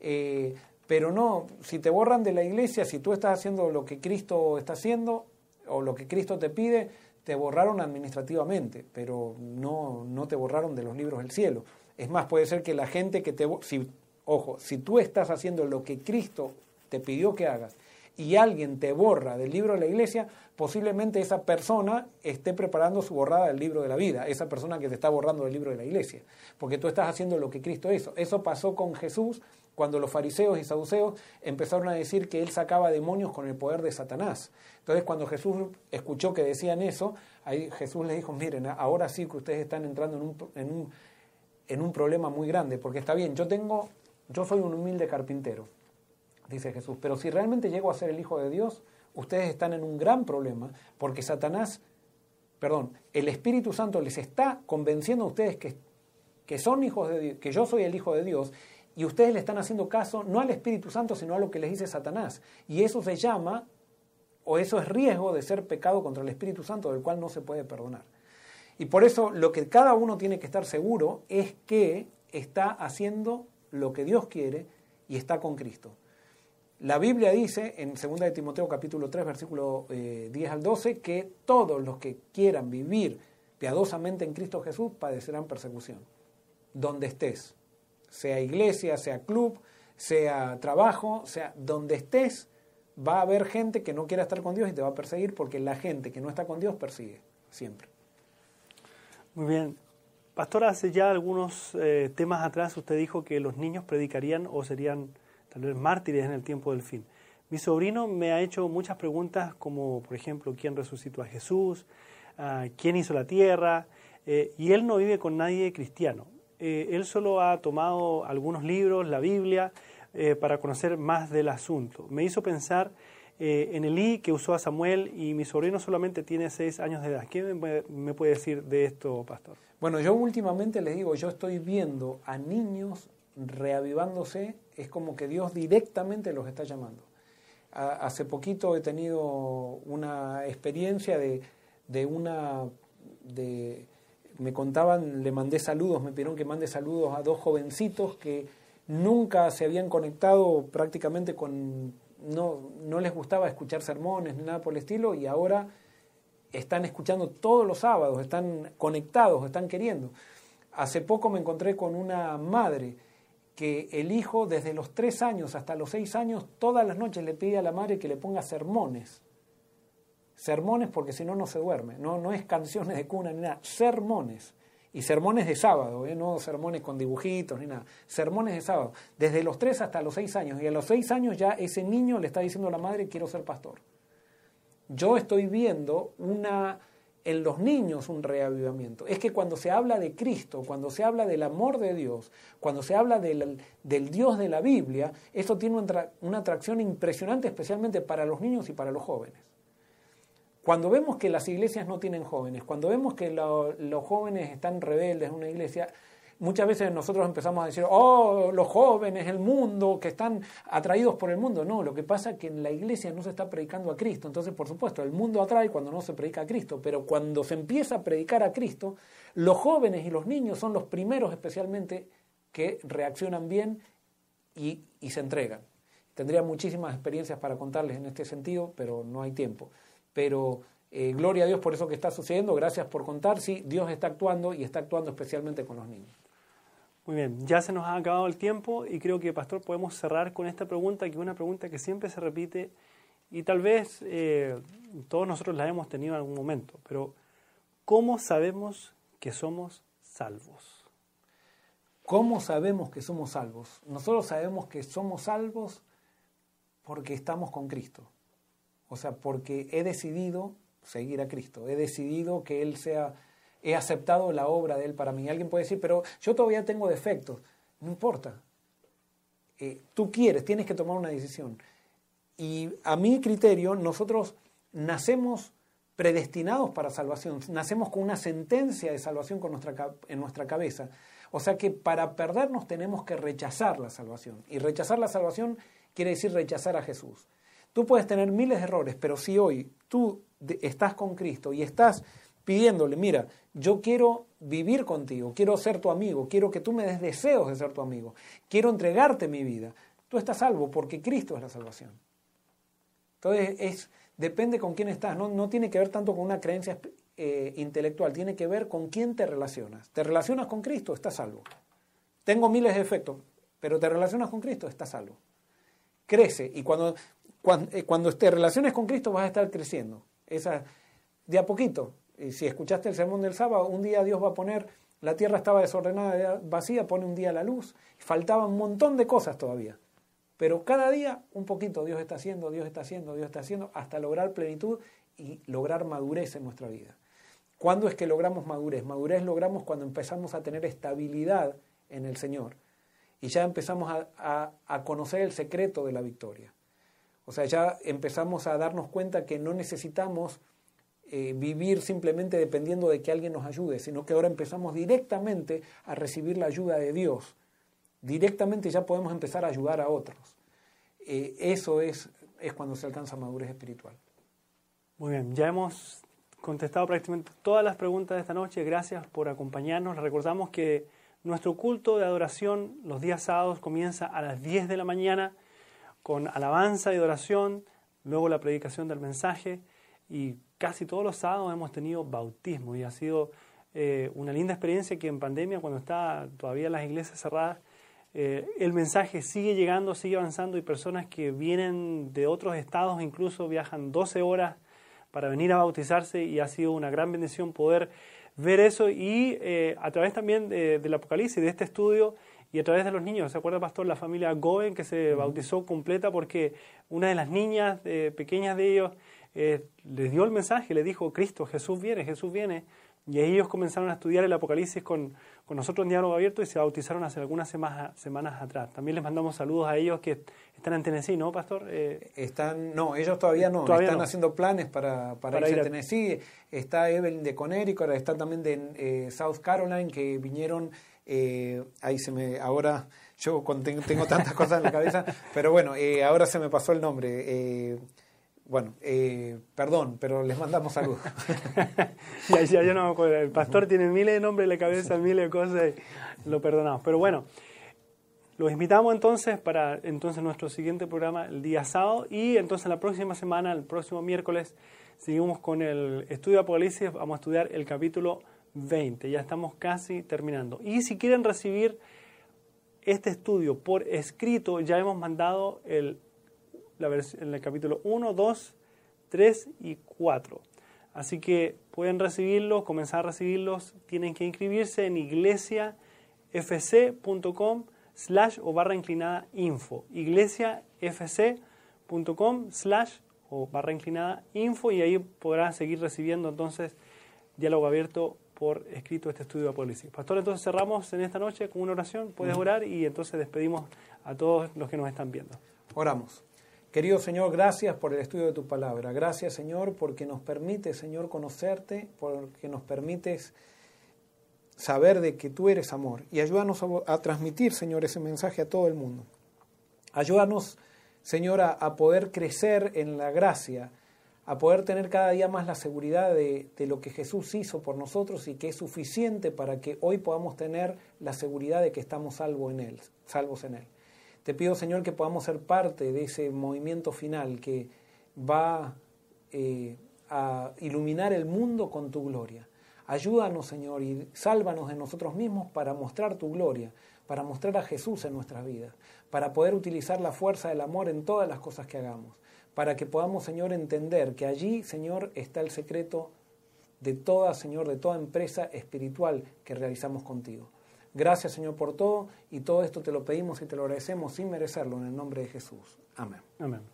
Eh, pero no, si te borran de la iglesia, si tú estás haciendo lo que Cristo está haciendo o lo que Cristo te pide, te borraron administrativamente, pero no, no te borraron de los libros del cielo. Es más, puede ser que la gente que te... Ojo, si tú estás haciendo lo que Cristo te pidió que hagas y alguien te borra del libro de la iglesia, posiblemente esa persona esté preparando su borrada del libro de la vida, esa persona que te está borrando del libro de la iglesia, porque tú estás haciendo lo que Cristo hizo. Eso pasó con Jesús cuando los fariseos y saduceos empezaron a decir que él sacaba demonios con el poder de Satanás. Entonces cuando Jesús escuchó que decían eso, ahí Jesús les dijo, miren, ahora sí que ustedes están entrando en un, en un, en un problema muy grande, porque está bien, yo tengo, yo soy un humilde carpintero, dice Jesús, pero si realmente llego a ser el Hijo de Dios, ustedes están en un gran problema porque Satanás, perdón, el Espíritu Santo les está convenciendo a ustedes que, que son hijos de Dios, que yo soy el Hijo de Dios, y ustedes le están haciendo caso no al Espíritu Santo, sino a lo que les dice Satanás. Y eso se llama, o eso es riesgo de ser pecado contra el Espíritu Santo, del cual no se puede perdonar. Y por eso lo que cada uno tiene que estar seguro es que está haciendo lo que Dios quiere y está con Cristo. La Biblia dice en 2 de Timoteo capítulo 3 versículo 10 eh, al 12 que todos los que quieran vivir piadosamente en Cristo Jesús padecerán persecución, donde estés, sea iglesia, sea club, sea trabajo, sea donde estés, va a haber gente que no quiera estar con Dios y te va a perseguir porque la gente que no está con Dios persigue siempre. Muy bien. Pastor, hace ya algunos eh, temas atrás usted dijo que los niños predicarían o serían tal vez mártires en el tiempo del fin. Mi sobrino me ha hecho muchas preguntas como, por ejemplo, ¿quién resucitó a Jesús? Ah, ¿Quién hizo la tierra? Eh, y él no vive con nadie cristiano. Eh, él solo ha tomado algunos libros, la Biblia, eh, para conocer más del asunto. Me hizo pensar en Elí que usó a Samuel y mi sobrino solamente tiene seis años de edad. ¿Qué me puede decir de esto, pastor? Bueno, yo últimamente les digo, yo estoy viendo a niños reavivándose, es como que Dios directamente los está llamando. hace poquito he tenido una experiencia de, de una... De, me contaban, le mandé saludos, me pidieron que mande saludos a dos jovencitos que nunca se habían conectado prácticamente con, no, no les gustaba escuchar sermones ni nada por el estilo y ahora están escuchando todos los sábados, están conectados, están queriendo. Hace poco me encontré con una madre que el hijo desde los tres años hasta los seis años todas las noches le pide a la madre que le ponga sermones Sermones porque si no, no se duerme. No, no es canciones de cuna ni nada. Sermones. Y sermones de sábado, ¿eh? no sermones con dibujitos ni nada. Sermones de sábado. Desde los tres hasta los seis años. Y a los seis años ya ese niño le está diciendo a la madre, quiero ser pastor. Yo estoy viendo una en los niños un reavivamiento. Es que cuando se habla de Cristo, cuando se habla del amor de Dios, cuando se habla del, del Dios de la Biblia, esto tiene una atracción impresionante, especialmente para los niños y para los jóvenes. Cuando vemos que las iglesias no tienen jóvenes, cuando vemos que los jóvenes están rebeldes en una iglesia, muchas veces nosotros empezamos a decir, oh, los jóvenes, el mundo, que están atraídos por el mundo. No, lo que pasa es que en la iglesia no se está predicando a Cristo. Entonces, por supuesto, el mundo atrae cuando no se predica a Cristo, pero cuando se empieza a predicar a Cristo, los jóvenes y los niños son los primeros especialmente que reaccionan bien y, y se entregan. Tendría muchísimas experiencias para contarles en este sentido, pero no hay tiempo pero eh, gloria a Dios por eso que está sucediendo, gracias por contar, sí, Dios está actuando y está actuando especialmente con los niños. Muy bien, ya se nos ha acabado el tiempo y creo que, Pastor, podemos cerrar con esta pregunta, que es una pregunta que siempre se repite y tal vez eh, todos nosotros la hemos tenido en algún momento, pero ¿cómo sabemos que somos salvos? ¿Cómo sabemos que somos salvos? Nosotros sabemos que somos salvos porque estamos con Cristo. O sea, porque he decidido seguir a Cristo, he decidido que Él sea, he aceptado la obra de Él para mí. Alguien puede decir, pero yo todavía tengo defectos. No importa. Eh, tú quieres, tienes que tomar una decisión. Y a mi criterio, nosotros nacemos predestinados para salvación, nacemos con una sentencia de salvación en nuestra cabeza. O sea que para perdernos tenemos que rechazar la salvación. Y rechazar la salvación quiere decir rechazar a Jesús. Tú puedes tener miles de errores, pero si hoy tú estás con Cristo y estás pidiéndole, mira, yo quiero vivir contigo, quiero ser tu amigo, quiero que tú me des deseos de ser tu amigo, quiero entregarte mi vida, tú estás salvo porque Cristo es la salvación. Entonces, es, depende con quién estás, no, no tiene que ver tanto con una creencia eh, intelectual, tiene que ver con quién te relacionas. ¿Te relacionas con Cristo? Estás salvo. Tengo miles de efectos, pero te relacionas con Cristo, estás salvo. Crece y cuando cuando, eh, cuando te relaciones con Cristo vas a estar creciendo. Esa, de a poquito. Y si escuchaste el sermón del sábado, un día Dios va a poner, la tierra estaba desordenada, vacía, pone un día la luz. Faltaba un montón de cosas todavía. Pero cada día un poquito Dios está haciendo, Dios está haciendo, Dios está haciendo, hasta lograr plenitud y lograr madurez en nuestra vida. ¿Cuándo es que logramos madurez? Madurez logramos cuando empezamos a tener estabilidad en el Señor y ya empezamos a conocer el secreto de la victoria. O sea, ya empezamos a darnos cuenta que no necesitamos eh, vivir simplemente dependiendo de que alguien nos ayude, sino que ahora empezamos directamente a recibir la ayuda de Dios. Directamente ya podemos empezar a ayudar a otros. Eh, eso es, es cuando se alcanza madurez espiritual. Muy bien, ya hemos contestado prácticamente todas las preguntas de esta noche. Gracias por acompañarnos. Recordamos que nuestro culto de adoración los días sábados comienza a las 10 de la mañana con alabanza y adoración, luego la predicación del mensaje y casi todos los sábados hemos tenido bautismo y ha sido eh, una linda experiencia que en pandemia, cuando está todavía las iglesias cerradas, eh, el mensaje sigue llegando, sigue avanzando y personas que vienen de otros estados incluso viajan 12 horas para venir a bautizarse y ha sido una gran bendición poder ver eso y eh, a través también del Apocalipsis, de este estudio, y a través de los niños. ¿Se acuerda, pastor, la familia Goen que se bautizó completa porque una de las niñas eh, pequeñas de ellos eh, les dio el mensaje, le dijo, Cristo, Jesús viene, Jesús viene. Y ellos comenzaron a estudiar el Apocalipsis con, con nosotros en Diálogo Abierto y se bautizaron hace algunas semanas, semanas atrás. También les mandamos saludos a ellos que están en Tennessee, ¿no, Pastor? Eh, están, no, ellos todavía no, están haciendo planes para, para, ir a Tennessee. Está Evelyn de Connecticut, está también de eh, South Carolina, que vinieron, eh, ahí se me, ahora yo tengo, tengo tantas cosas en la cabeza, pero bueno, ahora se me pasó el nombre. Bueno, eh, perdón, pero les mandamos saludos. ya, ya, yo no El pastor tiene miles de nombres en la cabeza, miles de cosas y lo perdonamos. Pero bueno, los invitamos entonces para entonces nuestro siguiente programa el día sábado y entonces la próxima semana, el próximo miércoles, seguimos con el estudio de Apocalipsis. Vamos a estudiar el capítulo 20. Ya estamos casi terminando. Y si quieren recibir este estudio por escrito, ya hemos mandado el en el capítulo 1, 2, 3 y 4. Así que pueden recibirlos, comenzar a recibirlos, tienen que inscribirse en iglesiafc.com slash o barra inclinada info. iglesiafc.com slash o barra inclinada info y ahí podrán seguir recibiendo entonces diálogo abierto por escrito este estudio de Apocalipsis. Pastor, entonces cerramos en esta noche con una oración, puedes orar y entonces despedimos a todos los que nos están viendo. Oramos. Querido Señor, gracias por el estudio de tu palabra. Gracias, Señor, porque nos permite, Señor, conocerte, porque nos permites saber de que tú eres amor. Y ayúdanos a, transmitir, Señor, ese mensaje a todo el mundo. Ayúdanos, Señor, a, poder crecer en la gracia, a poder tener cada día más la seguridad de, de, lo que Jesús hizo por nosotros y que es suficiente para que hoy podamos tener la seguridad de que estamos salvos en Él, salvos en Él. Te pido, Señor, que podamos ser parte de ese movimiento final que va eh, a iluminar el mundo con tu gloria. Ayúdanos, Señor, y sálvanos de nosotros mismos para mostrar tu gloria, para mostrar a Jesús en nuestras vidas, para poder utilizar la fuerza del amor en todas las cosas que hagamos, para que podamos, Señor, entender que allí, Señor, está el secreto de toda, Señor, de toda empresa espiritual que realizamos contigo. Gracias Señor por todo y todo esto te lo pedimos y te lo agradecemos sin merecerlo en el nombre de Jesús. Amén. Amén.